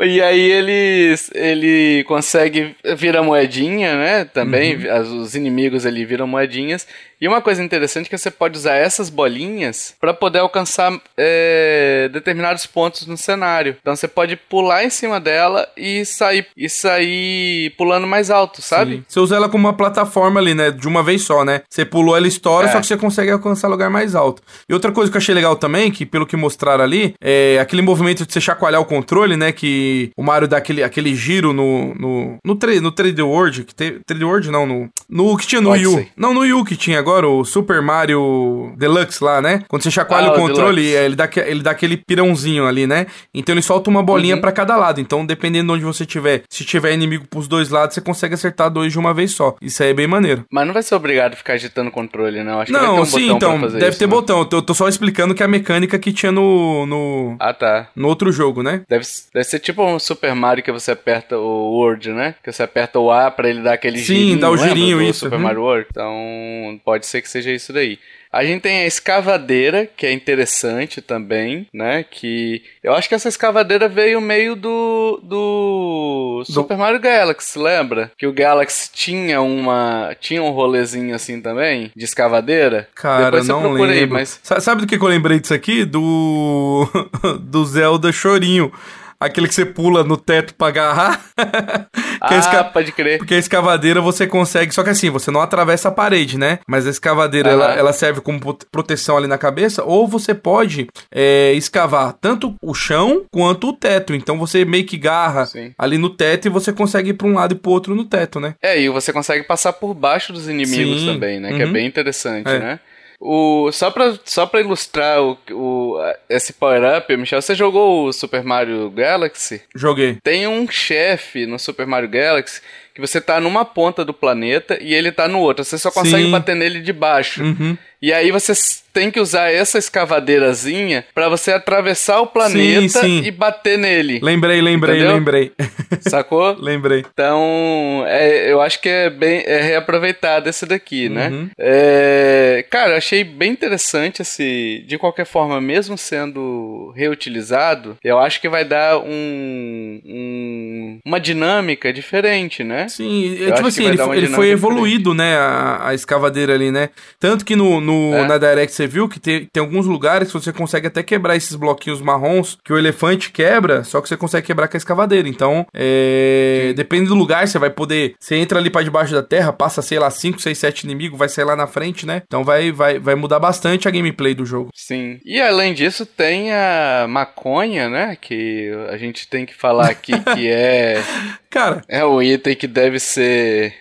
S1: e aí ele, ele consegue virar moedinha, né? Também, uhum. os inimigos ali viram moedinhas. E uma coisa interessante é que você pode usar essas bolinhas para poder alcançar é, determinados pontos no cenário. Então você pode pular em cima dela e sair e sair pulando mais alto, sabe? Sim.
S2: Você usa ela como uma plataforma ali, né? De uma vez só, né? Você pulou, ela estoura, é. só que você consegue alcançar lugar mais alto. E outra coisa que eu achei legal também, que pelo que mostraram ali, é aquele movimento de você chacoalhar o controle, né? Que o Mario dá aquele, aquele giro no, no, no, 3, no 3D World, que tem, 3D World não, no, no que tinha no Wii U. Não, no Wii U que tinha agora agora, o Super Mario Deluxe lá, né? Quando você chacoalha ah, o controle, ele dá, ele dá aquele pirãozinho ali, né? Então ele solta uma bolinha uhum. para cada lado. Então, dependendo de onde você tiver, se tiver inimigo pros dois lados, você consegue acertar dois de uma vez só. Isso aí é bem maneiro.
S1: Mas não vai ser obrigado a ficar agitando o controle, não.
S2: Acho que não, ter um sim, então, deve isso, ter né? botão. Eu tô só explicando que é a mecânica que tinha no, no.
S1: Ah, tá.
S2: No outro jogo, né?
S1: Deve, deve ser tipo um Super Mario que você aperta o Word, né? Que você aperta o A pra ele dar aquele sim, girinho. Sim,
S2: dá o girinho, isso.
S1: Super uhum. Mario World. Então, pode ser que seja isso daí aí. A gente tem a escavadeira, que é interessante também, né? Que eu acho que essa escavadeira veio meio do, do, do... Super Mario Galaxy, lembra? Que o Galaxy tinha uma tinha um rolezinho assim também de escavadeira.
S2: Cara, não lembro. Aí, mas... Sabe do que eu lembrei disso aqui? Do <laughs> do Zelda Chorinho. Aquele que você pula no teto pra agarrar. <laughs>
S1: ah, esca... pode crer.
S2: Porque a escavadeira você consegue. Só que assim, você não atravessa a parede, né? Mas a escavadeira ela, ela, serve como proteção ali na cabeça. Ou você pode é, escavar tanto o chão quanto o teto. Então você meio que garra Sim. ali no teto e você consegue ir pra um lado e pro outro no teto, né?
S1: É, e você consegue passar por baixo dos inimigos Sim. também, né? Uhum. Que é uhum. bem interessante, é. né? O, só, pra, só pra ilustrar o, o, esse power-up, Michel, você jogou o Super Mario Galaxy?
S2: Joguei.
S1: Tem um chefe no Super Mario Galaxy que você tá numa ponta do planeta e ele tá no outro. Você só consegue Sim. bater nele de baixo.
S2: Uhum.
S1: E aí você tem que usar essa escavadeirazinha para você atravessar o planeta sim, sim. e bater nele.
S2: Lembrei, lembrei, Entendeu? lembrei. <laughs> <laughs>
S1: Sacou?
S2: lembrei.
S1: Então, é, eu acho que é bem é reaproveitado esse daqui, né? uhum. É, cara, achei bem interessante esse. De qualquer forma, mesmo sendo reutilizado, eu acho que vai dar um, um uma dinâmica diferente, né?
S2: Sim, eu tipo assim, ele, ele foi evoluído, diferente. né? A, a, escavadeira ali, né? Tanto que no, no é. na Direct você viu que tem, tem alguns lugares que você consegue até quebrar esses bloquinhos marrons que o elefante quebra, só que você consegue quebrar com a escavadeira. Então, é, depende do lugar, você vai poder. Você entra ali para debaixo da terra, passa, sei lá, 5, 6, 7 inimigos, vai sair lá na frente, né? Então vai, vai, vai mudar bastante a gameplay do jogo.
S1: Sim. E além disso, tem a maconha, né? Que a gente tem que falar aqui que é. <laughs>
S2: Cara.
S1: É o item que deve ser.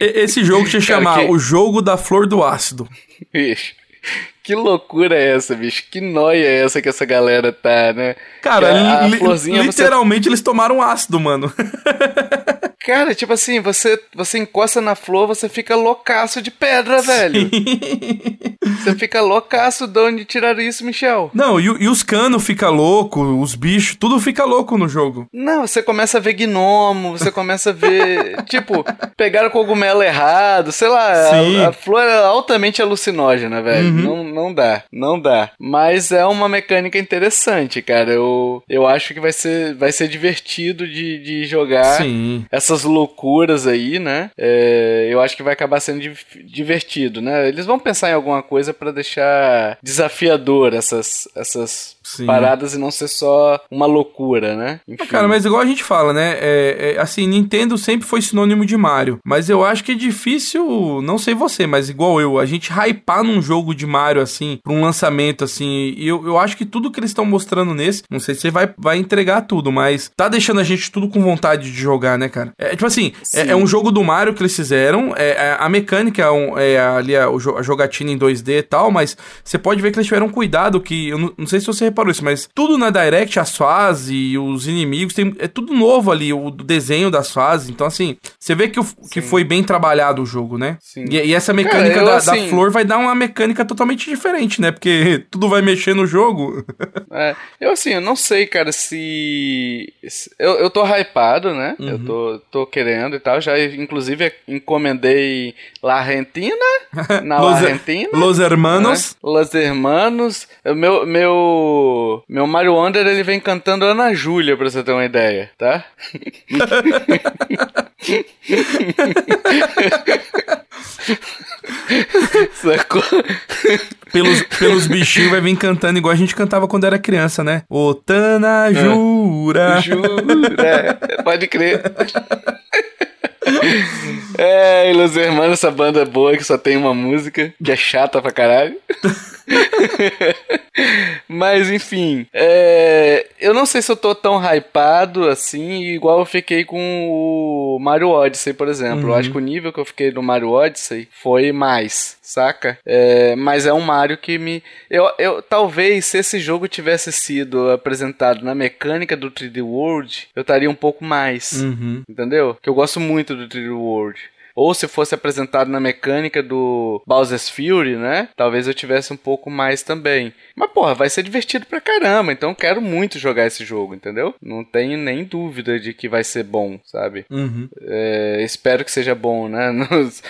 S2: Esse jogo tinha chamar que... o jogo da flor do ácido.
S1: Bicho. Que loucura é essa, bicho? Que noia é essa que essa galera tá, né?
S2: Cara, li literalmente você... eles tomaram ácido, mano. <laughs>
S1: Cara, tipo assim, você, você encosta na flor, você fica loucaço de pedra, velho. <laughs> você fica loucaço de onde tiraram isso, Michel.
S2: Não, e, e os canos fica louco, os bichos, tudo fica louco no jogo.
S1: Não, você começa a ver gnomo, você começa a ver. <laughs> tipo, pegaram cogumelo errado, sei lá. A, a, flor é altamente alucinógena, velho. Uhum. Não, não dá. Não dá. Mas é uma mecânica interessante, cara. Eu, eu acho que vai ser, vai ser divertido de, de jogar
S2: Sim.
S1: essas loucuras aí, né? É, eu acho que vai acabar sendo divertido, né? Eles vão pensar em alguma coisa para deixar desafiador essas, essas Sim. paradas e não ser só uma loucura, né?
S2: Enfim. Cara, mas igual a gente fala, né? É, é, assim, Nintendo sempre foi sinônimo de Mario. Mas eu acho que é difícil, não sei você, mas igual eu, a gente hypar num jogo de Mario, assim, pra um lançamento, assim. E eu, eu acho que tudo que eles estão mostrando nesse, não sei se você vai, vai entregar tudo, mas tá deixando a gente tudo com vontade de jogar, né, cara? É tipo assim, é, é, um jogo do Mario que eles fizeram, é, é a mecânica é, um, é ali a, a, jogatina em 2D e tal, mas você pode ver que eles tiveram cuidado que, eu não, não sei se você reparou isso, mas tudo na Direct, as fases, os inimigos, tem, é tudo novo ali, o desenho das fases. Então, assim, você vê que, o, que foi bem trabalhado o jogo, né? Sim. E, e essa mecânica Cara, eu, da, assim... da, flor vai dar uma mecânica totalmente diferente, né? Porque <laughs> tudo vai mexer no jogo.
S1: É, eu assim, eu não sei, cara, se. Eu, eu tô hypado, né? Uhum. Eu tô, tô querendo e tal. Já, inclusive, encomendei La Argentina. <laughs> Na Los, Argentina.
S2: Los Hermanos.
S1: Né? Los Hermanos. Meu, meu, meu Mario Wonder ele vem cantando Ana Júlia, pra você ter uma ideia, tá? <laughs> <laughs>
S2: Sacou? Pelos, pelos bichinhos vai vir cantando igual a gente cantava quando era criança, né? O Tana Jura.
S1: Jura. Pode crer. <laughs> É, e Los Hermanos, essa banda boa que só tem uma música, que é chata pra caralho. <laughs> Mas enfim, é... eu não sei se eu tô tão hypado assim, igual eu fiquei com o Mario Odyssey, por exemplo. Uhum. Eu acho que o nível que eu fiquei no Mario Odyssey foi mais, saca? É... Mas é um Mario que me. Eu, eu, talvez se esse jogo tivesse sido apresentado na mecânica do 3D World, eu estaria um pouco mais. Uhum. Entendeu? Que eu gosto muito do 3D World. Ou se fosse apresentado na mecânica do Bowser's Fury, né? Talvez eu tivesse um pouco mais também. Mas, porra, vai ser divertido pra caramba. Então quero muito jogar esse jogo, entendeu? Não tenho nem dúvida de que vai ser bom, sabe? Uhum. É, espero que seja bom, né? <laughs> Nos,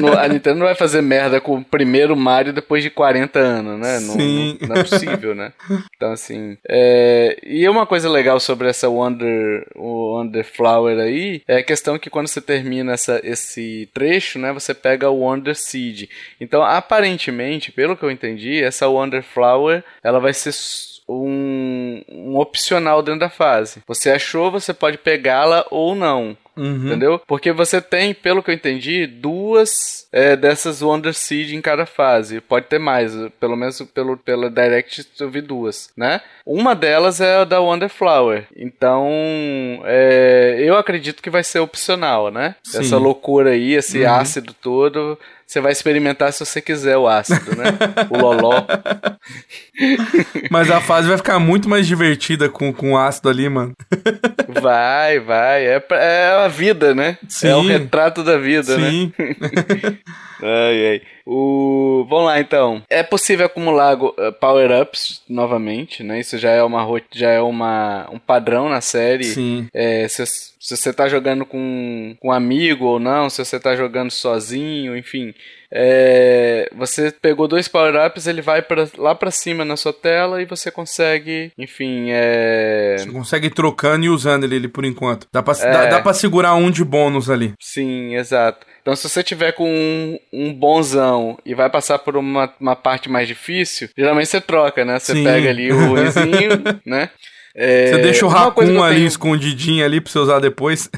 S1: no, a Nintendo não vai fazer merda com o primeiro Mario depois de 40 anos, né? Não, não, não, é possível, né? Então, assim. É, e uma coisa legal sobre essa Wonder, o Wonder Flower aí é a questão que quando você termina essa, esse esse trecho, né, você pega o Wonder Seed. Então, aparentemente, pelo que eu entendi, essa Wonder Flower, ela vai ser um, um opcional dentro da fase. Você achou, você pode pegá-la ou não. Uhum. Entendeu? Porque você tem, pelo que eu entendi, duas é, dessas Wonder Seed em cada fase. Pode ter mais, pelo menos pelo, pela Direct eu vi duas, né? Uma delas é a da Wonder Flower. Então, é, eu acredito que vai ser opcional, né? Sim. Essa loucura aí, esse uhum. ácido todo você vai experimentar se você quiser o ácido, né? o loló. <laughs>
S2: Mas a fase vai ficar muito mais divertida com, com o ácido ali, mano. <laughs>
S1: vai, vai. É, é a vida, né? Sim. É o retrato da vida, Sim. né? <laughs> ai, ai. O... Vamos lá então. É possível acumular uh, power-ups novamente, né? Isso já é uma já é uma um padrão na série. Sim. É, se, se você tá jogando com, com um amigo ou não, se você tá jogando sozinho, enfim. É, você pegou dois power-ups, ele vai pra, lá para cima na sua tela e você consegue, enfim, é... Você
S2: consegue ir trocando e usando ele, ele por enquanto. Dá pra, é... dá, dá pra segurar um de bônus ali.
S1: Sim, exato. Então, se você tiver com um, um bonzão e vai passar por uma, uma parte mais difícil, geralmente você troca, né? Você Sim. pega ali o <laughs> ruimzinho, né?
S2: É, você deixa o Raccoon ali tenho... escondidinho ali pra você usar depois.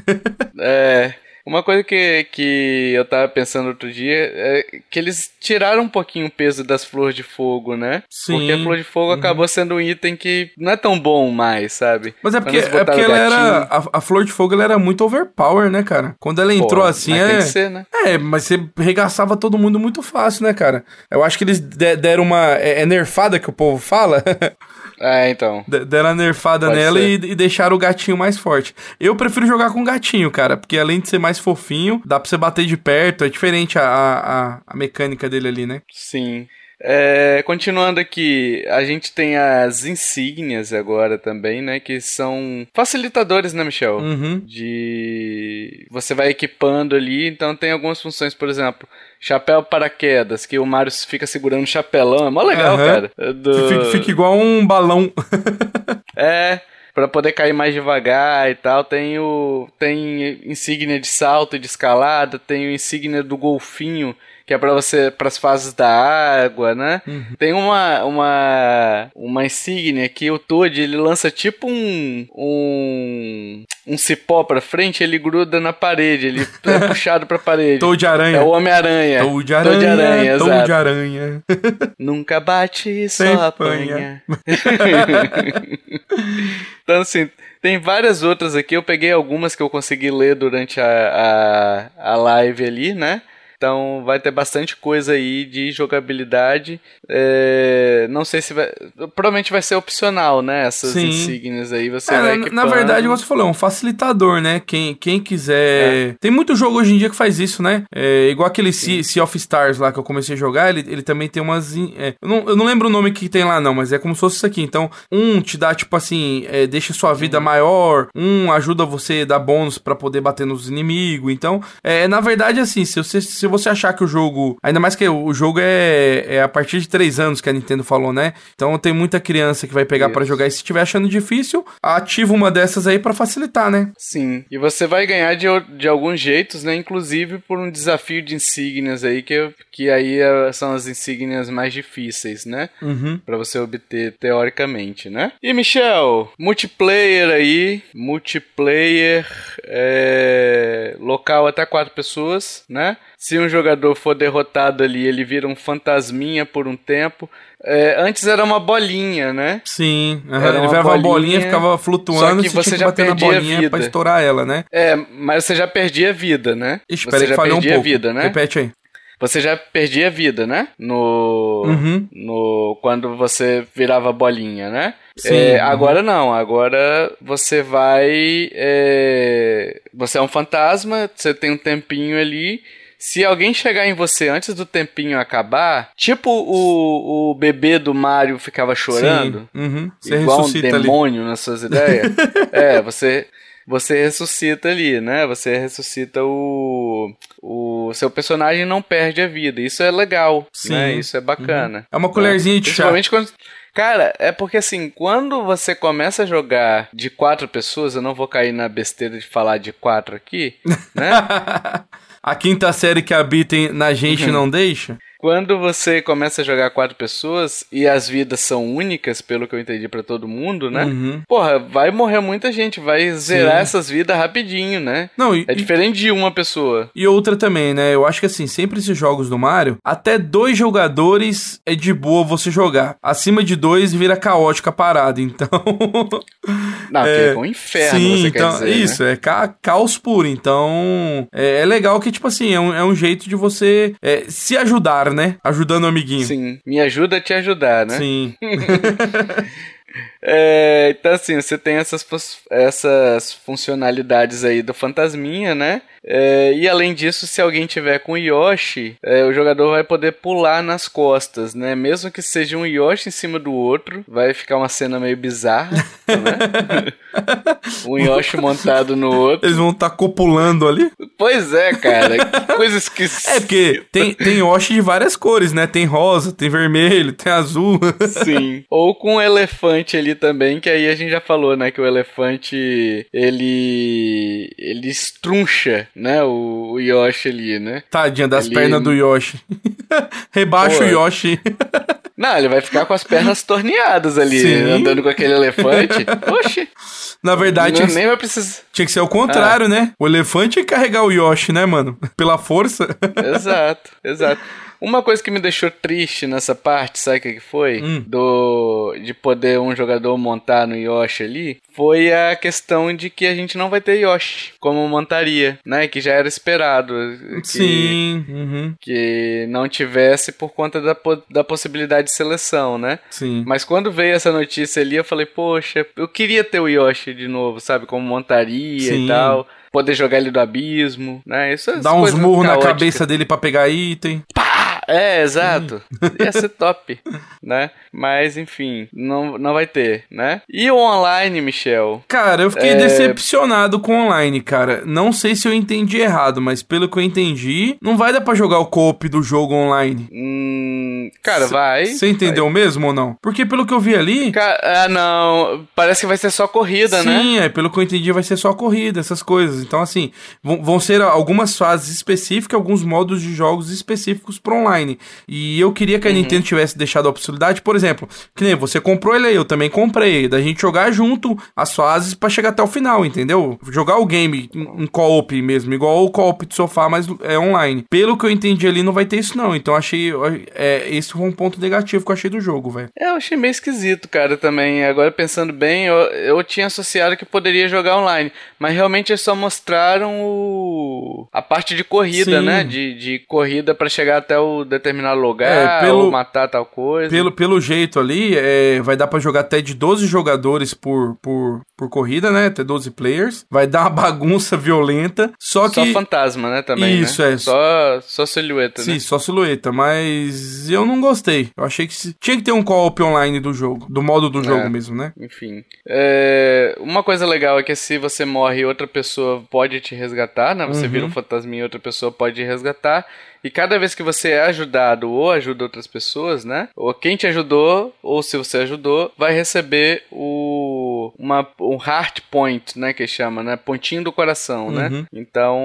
S1: é. Uma coisa que, que eu tava pensando outro dia é que eles tiraram um pouquinho o peso das flores de fogo, né? Sim. Porque a flor de fogo uhum. acabou sendo um item que não é tão bom mais, sabe?
S2: Mas é porque, é porque ela era. A, a, flor de fogo ela era muito overpower, né, cara? Quando ela entrou Pô, assim. É... Tem que ser, né? É, mas você regaçava todo mundo muito fácil, né, cara? Eu acho que eles deram uma. É, é nerfada que o povo fala? <laughs>
S1: É, então.
S2: deram a nerfada Pode nela e, e, deixaram o gatinho mais forte. Eu prefiro jogar com gatinho, cara, porque além de ser mais fofinho, dá pra você bater de perto, é diferente a, a, a mecânica dele ali, né?
S1: Sim. É, continuando aqui, a gente tem as insígnias agora também, né? Que são facilitadores, né, Michel?
S2: Uhum.
S1: De. Você vai equipando ali, então tem algumas funções, por exemplo. Chapéu paraquedas, que o Mario fica segurando o chapelão, é mó legal,
S2: Aham.
S1: cara. Do...
S2: Fica, fica igual um balão.
S1: É, Pra poder cair mais devagar e tal. Tem o tem insígnia de salto e de escalada, tem o insígnia do golfinho, que é pra você para as fases da água, né? Tem uma uma uma insígnia que o Toad ele lança tipo um um um cipó pra frente, ele gruda na parede, ele <laughs> é puxado pra parede.
S2: De aranha.
S1: É o Homem-Aranha.
S2: De aranha.
S1: De aranha,
S2: de aranha. <laughs>
S1: Nunca bate,
S2: Sem
S1: só
S2: apanha.
S1: apanha. <laughs> então, assim, tem várias outras aqui. Eu peguei algumas que eu consegui ler durante a, a, a live ali, né? Então vai ter bastante coisa aí de jogabilidade. É, não sei se vai. Provavelmente vai ser opcional, né? Essas
S2: Sim.
S1: insígnias aí. Você
S2: É,
S1: vai
S2: na- na
S1: equipando.
S2: verdade, como você falou, é um facilitador, né? Quem, quem quiser. Tem muito jogo hoje em dia que faz isso, né? É, igual aquele sea, sea of Stars lá que eu comecei a jogar, ele, ele também tem umas. é, eu, não, eu não lembro o nome que tem lá, não, mas é como se fosse isso aqui. Então, um te dá, tipo assim, é, deixa sua vida maior, um ajuda você a dar bônus pra poder bater nos inimigos. Então, é, na verdade, assim, se você, se você achar que o jogo. Ainda mais que o jogo é, é a partir de 3 anos que a Nintendo falou, né? Então tem muita criança que vai pegar pra
S1: Isso.
S2: jogar e se estiver achando difícil, ativa uma dessas aí pra facilitar, né?
S1: Sim, e você vai ganhar de, de alguns jeitos, né? Inclusive por um desafio de insígnias aí, que, que aí é- são as insígnias mais difíceis, né?
S2: Uhum.
S1: Pra você obter teoricamente, né? E Michel, multiplayer aí, multiplayer é, local até quatro pessoas, né? Se um jogador for derrotado ali, ele vira um fantasminha por um tempo. É, antes era uma bolinha, né?
S2: Sim,
S1: Era
S2: ele
S1: uma
S2: virava uma bolinha,
S1: bolinha,
S2: ficava flutuando,
S1: só que
S2: você
S1: você
S2: tinha que
S1: já
S2: bater na
S1: a
S2: bolinha
S1: vida.
S2: pra estourar ela, né?
S1: É, mas você já perdia vida, né?
S2: Ixi,
S1: você
S2: que
S1: já
S2: falhou um pouco.
S1: vida, né?
S2: Repete aí.
S1: Você já perdia vida, né? No.
S2: Uhum.
S1: no quando você virava bolinha, né?
S2: Sim,
S1: É,
S2: uhum.
S1: Agora não, agora você vai. é, Você é um fantasma, você tem um tempinho ali. Se alguém chegar em você antes do tempinho acabar, tipo o, o bebê do Mario ficava chorando,
S2: uhum.
S1: Igual um
S2: ressuscita ali.
S1: demônio nas suas ideias. <laughs> é, você você ressuscita ali, né? Você ressuscita o o seu personagem não perde a vida. Isso é legal,
S2: Sim.
S1: né? Isso é bacana.
S2: É uma colherzinha de chá.
S1: Principalmente quando Cara, é porque assim, quando você começa a jogar de quatro pessoas, eu não vou cair na besteira de falar de quatro aqui, né? <laughs>
S2: A quinta série que habita em- na gente
S1: Uhum.
S2: não deixa?
S1: Quando você começa a jogar quatro pessoas e as vidas são únicas, pelo que eu entendi pra todo mundo, né?
S2: Uhum.
S1: Porra, vai morrer muita gente, vai zerar
S2: Sim.
S1: essas vidas rapidinho, né?
S2: Não, e,
S1: É diferente de uma pessoa.
S2: e outra também, né? Eu acho que assim, sempre esses jogos do Mario, até dois jogadores é de boa você jogar. Acima de dois vira caótica a parada, então.
S1: Não, <laughs>
S2: É,
S1: é um inferno,
S2: Sim,
S1: você
S2: então,
S1: quer dizer, né?
S2: isso, é ca- caos puro. Então, é, é legal que, tipo assim, é um, é um jeito de você é, se ajudar, né? Ajudando o amiguinho.
S1: Sim, me ajuda a te ajudar, né?
S2: Sim. <laughs> <laughs>
S1: É, então, assim, você tem essas, essas funcionalidades aí do Fantasminha, né? É, e além disso, se alguém tiver com Yoshi, é, o jogador vai poder pular nas costas, né? Mesmo que seja um Yoshi em cima do outro, vai ficar uma cena meio bizarra, né? <laughs> um Yoshi montado no outro.
S2: Eles vão estar copulando ali.
S1: Pois é, cara, que coisa esquisita. <laughs>
S2: É, porque tem, tem Yoshi de várias cores, né? Tem rosa, tem vermelho, tem azul.
S1: Sim. Ou com o elefante ali também, que aí a gente já falou, né? Que o elefante ele. ele estruncha, né? O, o Yoshi ali, né?
S2: Tadinha das
S1: Ele-
S2: pernas do Yoshi. <laughs> Rebaixa
S1: Pô,
S2: o Yoshi.
S1: Não, ele vai ficar com as pernas <laughs> torneadas ali,
S2: Sim.
S1: andando com aquele elefante. <laughs> Oxi.
S2: Na verdade,
S1: não, nem vai precisar.
S2: tinha que ser o contrário, né? O elefante ia carregar o Yoshi, né, mano? Pela força.
S1: Exato, exato. Uma coisa que me deixou triste nessa parte, sabe o que foi?
S2: Hum.
S1: Do de poder um jogador montar no Yoshi ali, foi a questão de que a gente não vai ter Yoshi como montaria, né? Que já era esperado. Que,
S2: Sim. Uhum.
S1: Que não tivesse por conta da, da possibilidade de seleção, né?
S2: Sim.
S1: Mas quando veio essa notícia ali, eu falei, poxa, eu queria ter o Yoshi de novo, sabe? Como montaria
S2: Sim.
S1: e tal. Poder jogar ele do abismo, né? Isso é
S2: Dá uns murros na cabeça dele pra pegar item.
S1: Pá! É, exato. Ia ser top, né? Mas, enfim, não, não vai ter, né? E o online, Michel?
S2: Cara, eu fiquei é... decepcionado com o online, cara. Não sei se eu entendi errado, mas pelo que eu entendi, não vai dar pra jogar o co-op do jogo online.
S1: Hum, cara, C vai.
S2: Você entendeu vai. mesmo ou não? Porque pelo que eu vi ali...
S1: ah, não. Parece que vai ser só corrida,
S2: Sim,
S1: né?
S2: Sim, é, pelo que eu entendi vai ser só corrida, essas coisas. Então, assim, vão ser algumas fases específicas, alguns modos de jogos específicos pro online. E eu queria que a uhum. Nintendo tivesse deixado a possibilidade, por exemplo, que nem você comprou ele aí, eu também comprei, da gente jogar junto as fases para chegar até o final, entendeu? Jogar o game em, em co-op mesmo, igual o co-op de sofá, mas é online. Pelo que eu entendi ali, não vai ter isso não. Então achei, é, esse foi um ponto negativo que eu achei do jogo, velho.
S1: É, eu achei meio esquisito, cara, também. Agora pensando bem, eu, eu tinha associado que poderia jogar online, mas realmente eles só mostraram o a parte de corrida, Sim. né? De, de corrida para chegar até o determinado lugar, é, pelo, ou matar tal coisa.
S2: Pelo, pelo jeito ali, é, vai dar para jogar até de 12 jogadores por, por, por corrida, né? Até 12 players. Vai dar uma <laughs> bagunça violenta. Só que. Só
S1: fantasma, né? Também.
S2: Né? Isso,
S1: né?
S2: é.
S1: Só, só silhueta,
S2: Sim,
S1: né?
S2: só silhueta. Mas eu não gostei. Eu achei que tinha que ter um co-op online do jogo. Do modo do jogo é, mesmo, né?
S1: Enfim. É, uma coisa legal é que se você morre, outra pessoa pode te resgatar, né? Você uhum. vira um fantasminha e outra pessoa pode te resgatar. E cada vez que você é ajudado ou ajuda outras pessoas, né? Ou quem te ajudou, ou se você ajudou, vai receber o uma, um heart point, né? Que chama, né? Pontinho do coração, né? uhum. né? Então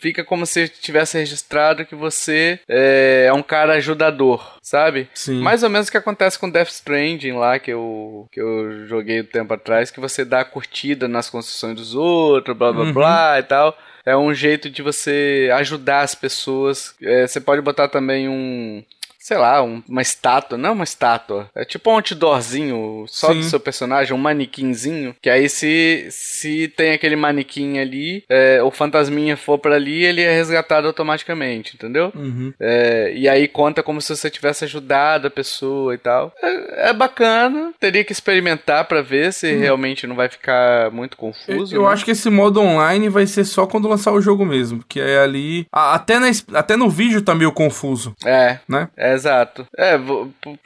S1: fica como se tivesse registrado que você é, é um cara ajudador, sabe?
S2: Sim.
S1: Mais ou menos o que acontece com Death Stranding lá, que eu, que eu joguei um tempo atrás, que você dá curtida nas construções dos outros, blá blá uhum. blá e tal é um jeito de você ajudar as pessoas. É, você pode botar também um sei lá, um, uma estátua, não uma estátua, é tipo um outdoorzinho só Sim. do seu personagem, um manequinzinho, que aí se, se tem aquele manequim ali, é, o fantasminha for para ali, ele é resgatado automaticamente, entendeu?
S2: Uhum.
S1: É, e aí conta como se você tivesse ajudado a pessoa e tal. É, é bacana, teria que experimentar para ver se uhum. realmente não vai ficar muito confuso.
S2: Eu, eu
S1: né?
S2: acho que esse modo online vai ser só quando lançar o jogo mesmo, que é ali, até, na, até no vídeo tá meio confuso.
S1: É,
S2: né?
S1: É Exato. É,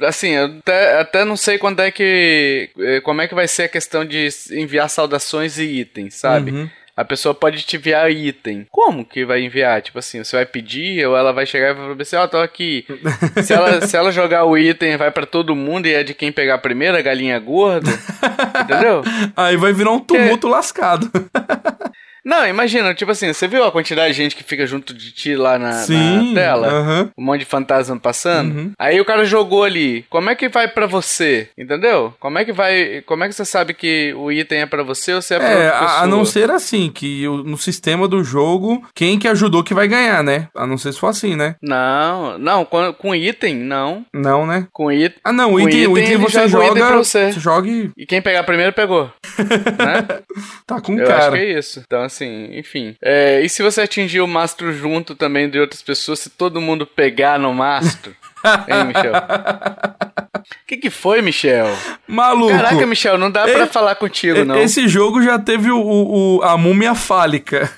S1: assim, eu até, até não sei quando é que. Eh, como é que vai ser a questão de enviar saudações e itens, sabe? Uhum. A pessoa pode te enviar item. Como que vai enviar? Tipo assim, você vai pedir ou ela vai chegar e vai falar assim, ó, oh, tô aqui. se, ela, <laughs> se ela jogar o item, vai para todo mundo e é de quem pegar primeiro, a galinha gorda. entendeu? <laughs>
S2: Aí vai virar um tumulto lascado. <laughs>
S1: Não, imagina, tipo assim, você viu a quantidade de gente que fica junto de ti lá na, Sim, na tela? Uh -huh. Um monte de fantasma passando. Uhum. Aí o cara jogou ali. Como é que vai para você? Entendeu? Como é que vai. Como é que você sabe que o item é para você ou se é pra é, outra pessoa?
S2: A não ser assim, que no sistema do jogo, quem que ajudou que vai ganhar, né? A não ser se for assim, né?
S1: Não, não, com, com item, não.
S2: Não, né?
S1: Com item.
S2: Ah, não, o item, item, o item você joga. Item pra você. você joga e...
S1: e quem pegar primeiro pegou. <laughs> né?
S2: Tá com
S1: Eu
S2: cara.
S1: acho que é isso. Então, assim enfim. É, e se você atingir o mastro junto também de outras pessoas, se todo mundo pegar no mastro? <laughs> hein, Michel? O que, que foi, Michel?
S2: Maluco.
S1: Caraca, Michel, não dá pra falar contigo, não.
S2: Esse jogo já teve o, o a múmia fálica.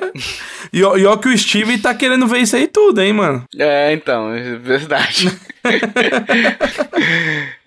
S2: <laughs> e, ó, e ó que o Steve tá querendo ver isso aí tudo, hein, mano?
S1: É, então, é verdade. <laughs>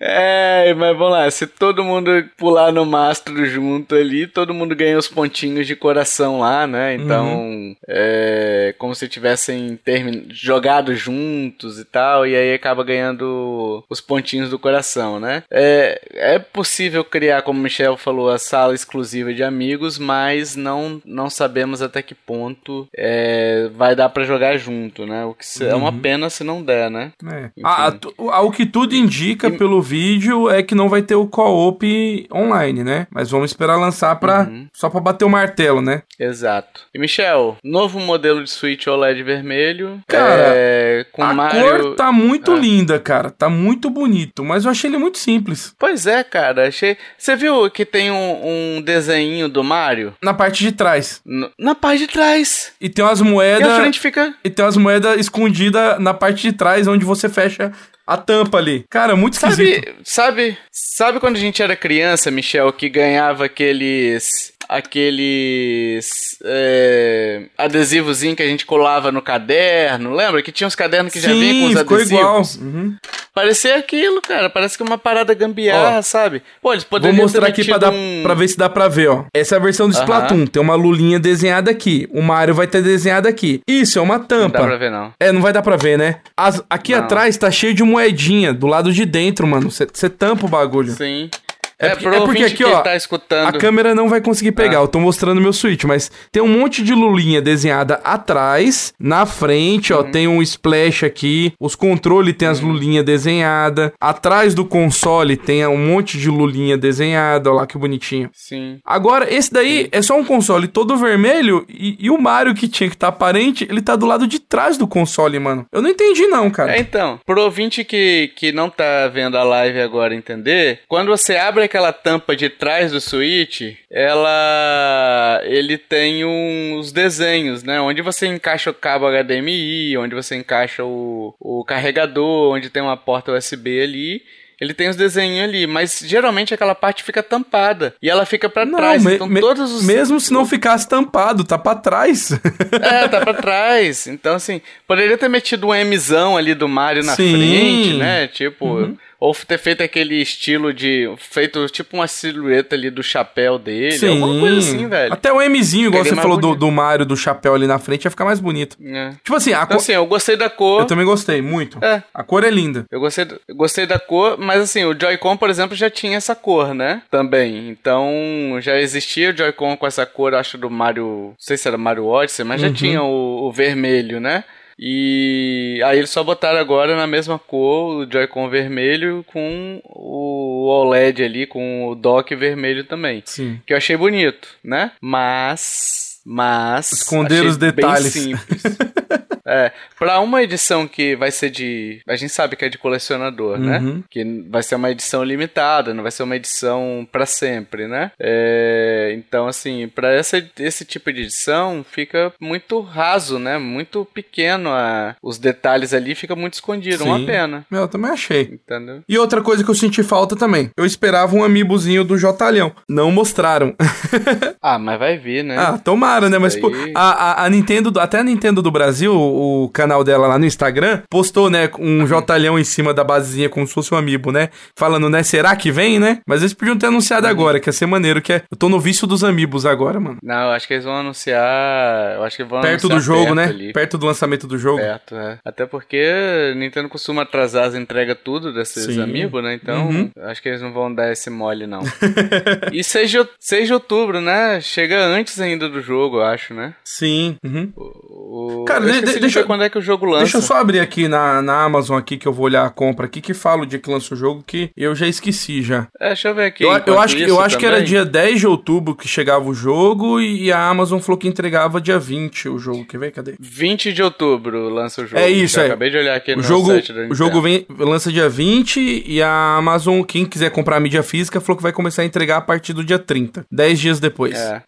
S1: é, mas vamos lá, se todo mundo pular no mastro junto ali, todo mundo ganha os pontinhos de coração lá, né? Então, uhum. é como se tivessem termin... jogado juntos e tal, e aí acaba ganhando os pontinhos do coração, né? É, é possível criar, como o Michel falou, a sala exclusiva de amigos, mas não, não sabemos até que ponto é, vai dar para jogar junto, né? O que é uma uhum. pena se não der, né?
S2: É. Ah, ao que tudo indica e... pelo vídeo é que não vai ter o co-op online, né? Mas vamos esperar lançar para uhum. só para bater o martelo, né?
S1: Exato. E Michel, novo modelo de Switch OLED vermelho,
S2: cara, é, com a Mario... cor tá muito ah. linda, cara, tá muito bonito, mas eu achei ele muito simples.
S1: Pois é, cara, achei. Você viu que tem um, um desenho do Mario
S2: na parte de trás?
S1: N na parte de trás.
S2: E tem umas moedas. E
S1: a frente fica.
S2: E tem umas moedas escondidas na parte de trás, onde você fecha a tampa ali. Cara, muito esquisito.
S1: Sabe, sabe, sabe quando a gente era criança, Michel, que ganhava aqueles aqueles é, adesivozinho que a gente colava no caderno, lembra? Que tinha uns cadernos que
S2: Sim,
S1: já vinham com os
S2: ficou
S1: adesivos.
S2: igual. Uhum.
S1: Parecia aquilo, cara. Parece que é uma parada gambiarra,
S2: Ó,
S1: sabe? Pô, eles
S2: Vou
S1: poderiam
S2: mostrar
S1: ter
S2: aqui pra, dar,
S1: um...
S2: pra ver se dá pra ver, ó. Essa é a versão do. Splatoon. Tem uma lulinha desenhada aqui. O Mario vai ter desenhado aqui. Isso, é uma
S1: Não
S2: tampa.
S1: dá pra ver, não.
S2: É, não vai dar pra ver, né? As- aqui
S1: Não.
S2: atrás tá cheio de moedinha do lado de dentro, mano. Você tampa o bagulho.
S1: Sim.
S2: É
S1: É,
S2: porque- é porque aqui, ó,
S1: tá escutando...
S2: A câmera não vai conseguir pegar,
S1: Ah.
S2: eu tô mostrando meu Switch, mas tem um monte de lulinha desenhada atrás, na frente,
S1: Uhum.
S2: ó, tem um splash aqui, os controles tem as lulinhas desenhadas, atrás do console tem um monte de lulinha desenhada, ó lá que bonitinho.
S1: Sim.
S2: Agora, esse daí é só um console todo vermelho e, e o Mario que tinha que estar tá aparente, ele tá do lado de trás do console, mano. Eu não entendi não, cara.
S1: É, então, pro ouvinte que, que não tá vendo a live agora entender, quando você abre aquela tampa de trás do Switch, ela. ele tem uns desenhos, né? Onde você encaixa o cabo HDMI, onde você encaixa o, o carregador, onde tem uma porta USB ali. Ele tem os desenhos ali, mas geralmente aquela parte fica tampada e ela fica pra
S2: Não,
S1: trás.
S2: me-
S1: então
S2: me-
S1: todos os
S2: mesmo se não ficasse tampado, tá pra trás. <laughs>
S1: É, tá pra trás. Então, assim, poderia ter metido um Mzão ali do Mario na
S2: Sim.
S1: frente, né? Tipo, ou ter feito aquele estilo de. Feito tipo uma silhueta ali do chapéu dele. Alguma coisa assim, velho.
S2: Até o Mzinho, igual você falou do, do Mario do chapéu ali na frente, ia ficar mais bonito.
S1: É.
S2: Tipo assim, a
S1: Então,
S2: cor.
S1: assim, eu gostei da cor.
S2: Eu também gostei, muito.
S1: É.
S2: A cor é linda.
S1: Eu gostei, eu gostei da cor, mas assim, o Joy-Con, por exemplo, já tinha essa cor, né? Também. Então, já existia o Joy-Con com essa cor, acho, do Mario. Não sei se era Mario Odyssey, mas já tinha o, o vermelho, né? E aí eles só botaram agora na mesma cor o Joy-Con vermelho com o OLED ali, com o dock vermelho também.
S2: Sim.
S1: Que eu achei bonito, né? Mas. Mas.
S2: Esconder os detalhes.
S1: Bem simples. <laughs> é. Pra uma edição que vai ser de. A gente sabe que é de colecionador, né?
S2: Uhum.
S1: Que vai ser uma edição limitada, não vai ser uma edição pra sempre, né? É, então, assim, pra essa, esse tipo de edição fica muito raso, né? Muito pequeno. A, os detalhes ali fica muito escondido. Uma
S2: Sim.
S1: pena.
S2: Meu, eu também achei.
S1: Entendeu?
S2: E outra coisa que eu senti falta também. Eu esperava um amiibozinho do Jotalhão. Não mostraram. <laughs>
S1: Ah, mas vai vir, né?
S2: ah, tomara, né? Mas, pô, a, a, a Nintendo, até a Nintendo do Brasil, o, o canal dela lá no Instagram, postou, né, um Jotalhão em cima da basezinha como se fosse um amiibo, né? Falando, né, será que vem, né? Mas eles podiam ter
S1: Uhum.
S2: anunciado agora, que ia ser maneiro, que é... Eu tô no vício dos amiibos agora, mano.
S1: Não, eu acho que eles vão anunciar. Eu acho que vão
S2: Perto do jogo, né?
S1: ali.
S2: Perto do lançamento do jogo.
S1: Perto, é. Até porque Nintendo costuma atrasar as entregas tudo desses
S2: Sim.
S1: amigos, né? Então,
S2: Uhum.
S1: acho que eles não vão dar esse mole, não. <laughs> e 6 de, out- 6 de outubro, né? Chega antes ainda do jogo, eu acho, né?
S2: Sim. Uhum.
S1: O...
S2: Cara, de-
S1: esqueci
S2: de-
S1: de
S2: deixa
S1: ver quando é que o jogo lança.
S2: Deixa eu só abrir aqui na, na Amazon aqui, que eu vou olhar a compra aqui, que fala o dia que lança o jogo, que eu já esqueci já.
S1: É, deixa eu ver aqui.
S2: Eu, eu acho, que- eu acho que era dia 10 de outubro que chegava o jogo e a Amazon falou que entregava dia 20 o jogo. Quer ver? Cadê?
S1: 20 de outubro lança o jogo.
S2: É isso, é.
S1: Acabei de olhar aqui
S2: O
S1: no
S2: jogo,
S1: site da
S2: o jogo vem, lança dia 20 e a Amazon, quem quiser comprar a mídia física, falou que vai começar a entregar a partir do dia 30, 10 dias depois.
S1: É.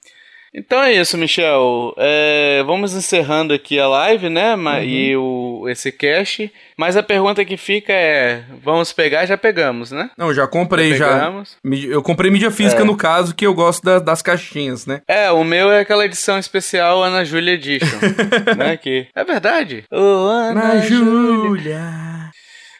S1: Então é isso, Michel. É, vamos encerrando aqui a live, né?
S2: Uhum.
S1: E o, esse cast. Mas a pergunta que fica é: vamos pegar? Já pegamos, né?
S2: Não, já comprei já.
S1: Pegamos.
S2: Mídia- Eu comprei mídia física
S1: É.
S2: no caso, que eu gosto da- das caixinhas, né?
S1: É, o meu é aquela edição especial Ana Júlia Edition. <laughs> né? Que é verdade. Ô, Ana
S2: Na
S1: Júlia.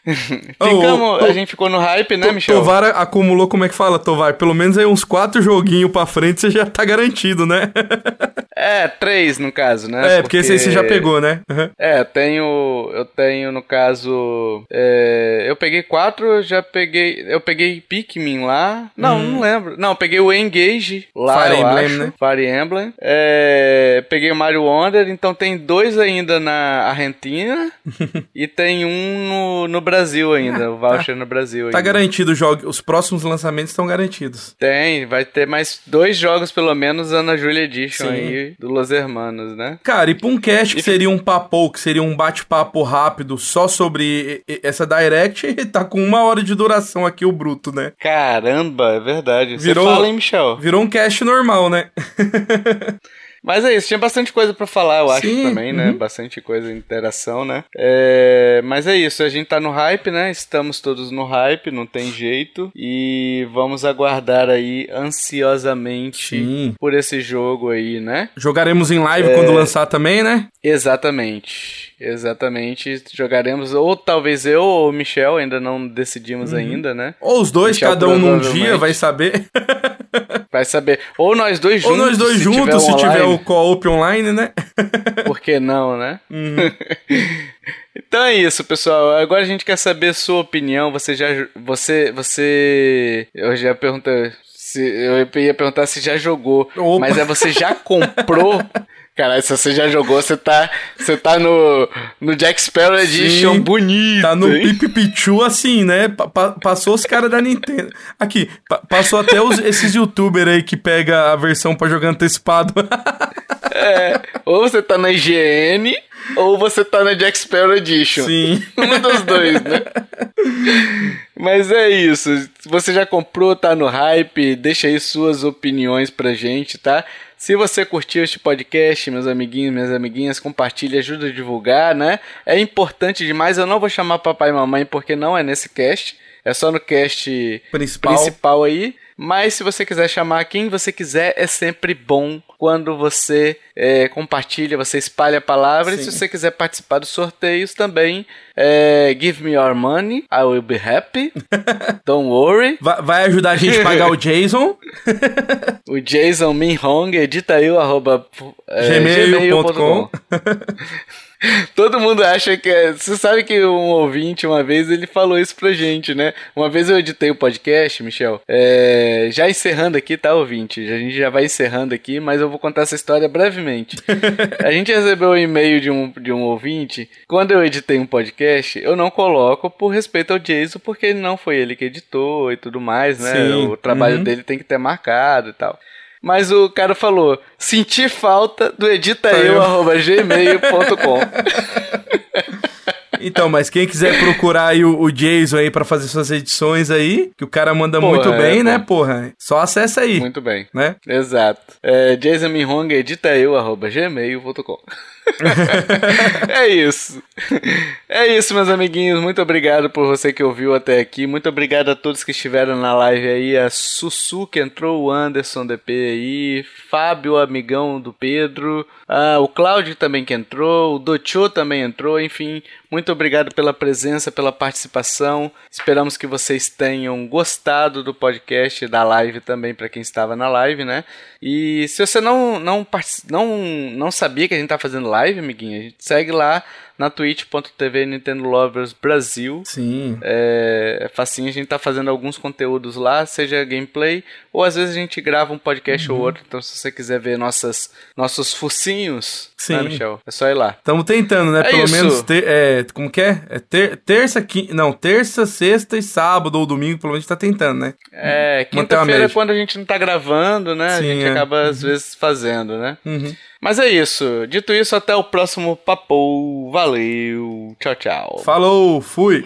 S1: <laughs> Ficamos,
S2: ô,
S1: a gente ficou no hype, né, Michel?
S2: Tovar acumulou, como é que fala, Tovar? Pelo menos aí uns quatro joguinhos pra frente você já tá garantido, né? <laughs>
S1: É, três no caso, né?
S2: é, porque esse aí você já pegou, né? Uhum.
S1: É, eu tenho, eu tenho no caso, é, eu peguei quatro, já peguei, eu peguei Pikmin lá, não, não lembro, não, eu peguei o Engage lá.
S2: Fire Emblem,
S1: acho,
S2: né?
S1: Fire Emblem, é, peguei o Mario Wonder, então tem dois ainda na Argentina <laughs> e tem um no, no Brasil ainda, o voucher no Brasil
S2: Tá
S1: ainda.
S2: garantido o jogo. Os próximos lançamentos estão garantidos.
S1: Tem, vai ter mais dois jogos pelo menos Ana Júlia Edition
S2: Sim.
S1: aí, do Los Hermanos, né?
S2: Cara, e pra um cast que seria um papo, que seria um bate-papo rápido só sobre essa Direct, <laughs> tá com uma hora de duração aqui o bruto, né?
S1: Caramba, é verdade.
S2: Virou-
S1: Você fala, hein, Michel?
S2: Virou um cast normal, né? <laughs>
S1: Mas é isso, tinha bastante coisa para falar, eu acho Sim, também, né? uhum. né? Bastante coisa, interação, né? É, mas é isso, a gente tá no hype, né? Estamos todos no hype, não tem jeito. E vamos aguardar aí ansiosamente Sim. por esse jogo aí, né?
S2: Jogaremos em live é... quando lançar também, né?
S1: Exatamente. Exatamente. Jogaremos, ou talvez eu ou o Michel, ainda não decidimos uhum. ainda, né?
S2: Ou os dois, Michel, cada um num dia, vai saber. <laughs>
S1: vai saber. Ou nós dois juntos.
S2: Ou nós dois se juntos, tiver se tiver o co-op online, né? <laughs> <laughs>
S1: Por que não, né? Uhum. <laughs> então é isso, pessoal. Agora a gente quer saber a sua opinião. Você já. Você. Você. Eu já perguntei. Se, eu ia perguntar se já jogou. Opa. Mas é você já comprou Caralho, se você já jogou, você tá, você tá no, no Jack Sparrow Edition Sim, bonito.
S2: Tá no Pipipichu assim, né? Pa passou os caras da Nintendo. Aqui, pa passou até os, esses youtubers aí que pega a versão pra jogar antecipado. <laughs>
S1: é, ou você tá na IGN, ou você tá na Jack Sparrow Edition.
S2: Sim.
S1: Um dos dois, né? Mas é isso. Você já comprou, tá no hype, deixa aí suas opiniões pra gente, tá? Se você curtiu este podcast, meus amiguinhos, minhas amiguinhas, compartilhe, ajuda a divulgar, né? É importante demais. Eu não vou chamar papai e mamãe porque não é nesse cast. É só no cast principal, principal aí. Mas se você quiser chamar quem você quiser, é sempre bom quando você é, compartilha, você espalha a palavra. Sim. E se você quiser participar dos sorteios também, é, give me your money, I will be happy. <laughs> Don't worry.
S2: Vai, vai ajudar a gente a pagar o Jason.
S1: o Jason Minhong, edita aí o arroba
S2: é, gmail.com. Gmail <laughs>
S1: Todo mundo acha que é. Você sabe que um ouvinte, uma vez, ele falou isso pra gente, né? Uma vez eu editei o podcast, Michel. É... Já encerrando aqui, tá, ouvinte? A gente já vai encerrando aqui, mas eu vou contar essa história brevemente. <laughs> a gente recebeu um e-mail de um, de um ouvinte. Quando eu editei um podcast, eu não coloco por respeito ao Jason, porque não foi ele que editou e tudo mais, né? Sim. O trabalho uhum. dele tem que ter marcado e tal. Mas o cara falou: senti falta do editaeu.gmail.com. <laughs>
S2: Então, mas quem quiser procurar aí o, o Jason aí para fazer suas edições aí, que o cara manda porra, muito bem, é, né, porra? Só acessa aí.
S1: Muito bem.
S2: Né?
S1: Exato. É, Jason Minhong, editaeu.gmail.com. <laughs> é isso. É isso, meus amiguinhos. Muito obrigado por você que ouviu até aqui. Muito obrigado a todos que estiveram na live aí. A Sussu que entrou, o Anderson DP aí, Fábio, amigão do Pedro, ah, o Cláudio também que entrou, o Docho também entrou. Enfim, muito obrigado pela presença, pela participação. Esperamos que vocês tenham gostado do podcast, da live também para quem estava na live, né? E se você não não não, não sabia que a gente tá fazendo live, amiguinho, a gente segue lá na twitch.tv Nintendo Lovers Brasil.
S2: Sim.
S1: É, é facinho, a gente tá fazendo alguns conteúdos lá, seja gameplay, ou às vezes a gente grava um podcast uhum. ou outro. Então, se você quiser ver nossas, nossos focinhos,
S2: Sim. Né,
S1: Michel? É só ir lá.
S2: Estamos tentando, né? É Pelo isso. menos ter, é, como que é? É ter, terça, não, terça, sexta e sábado ou domingo, pelo menos a gente tá tentando, né?
S1: É, quinta-feira é quando a gente não tá gravando, né? Sim, a gente é. acaba às uhum. vezes fazendo, né?
S2: Uhum.
S1: Mas é isso. Dito isso, até o próximo papo. Valeu. Tchau, tchau.
S2: Falou, fui.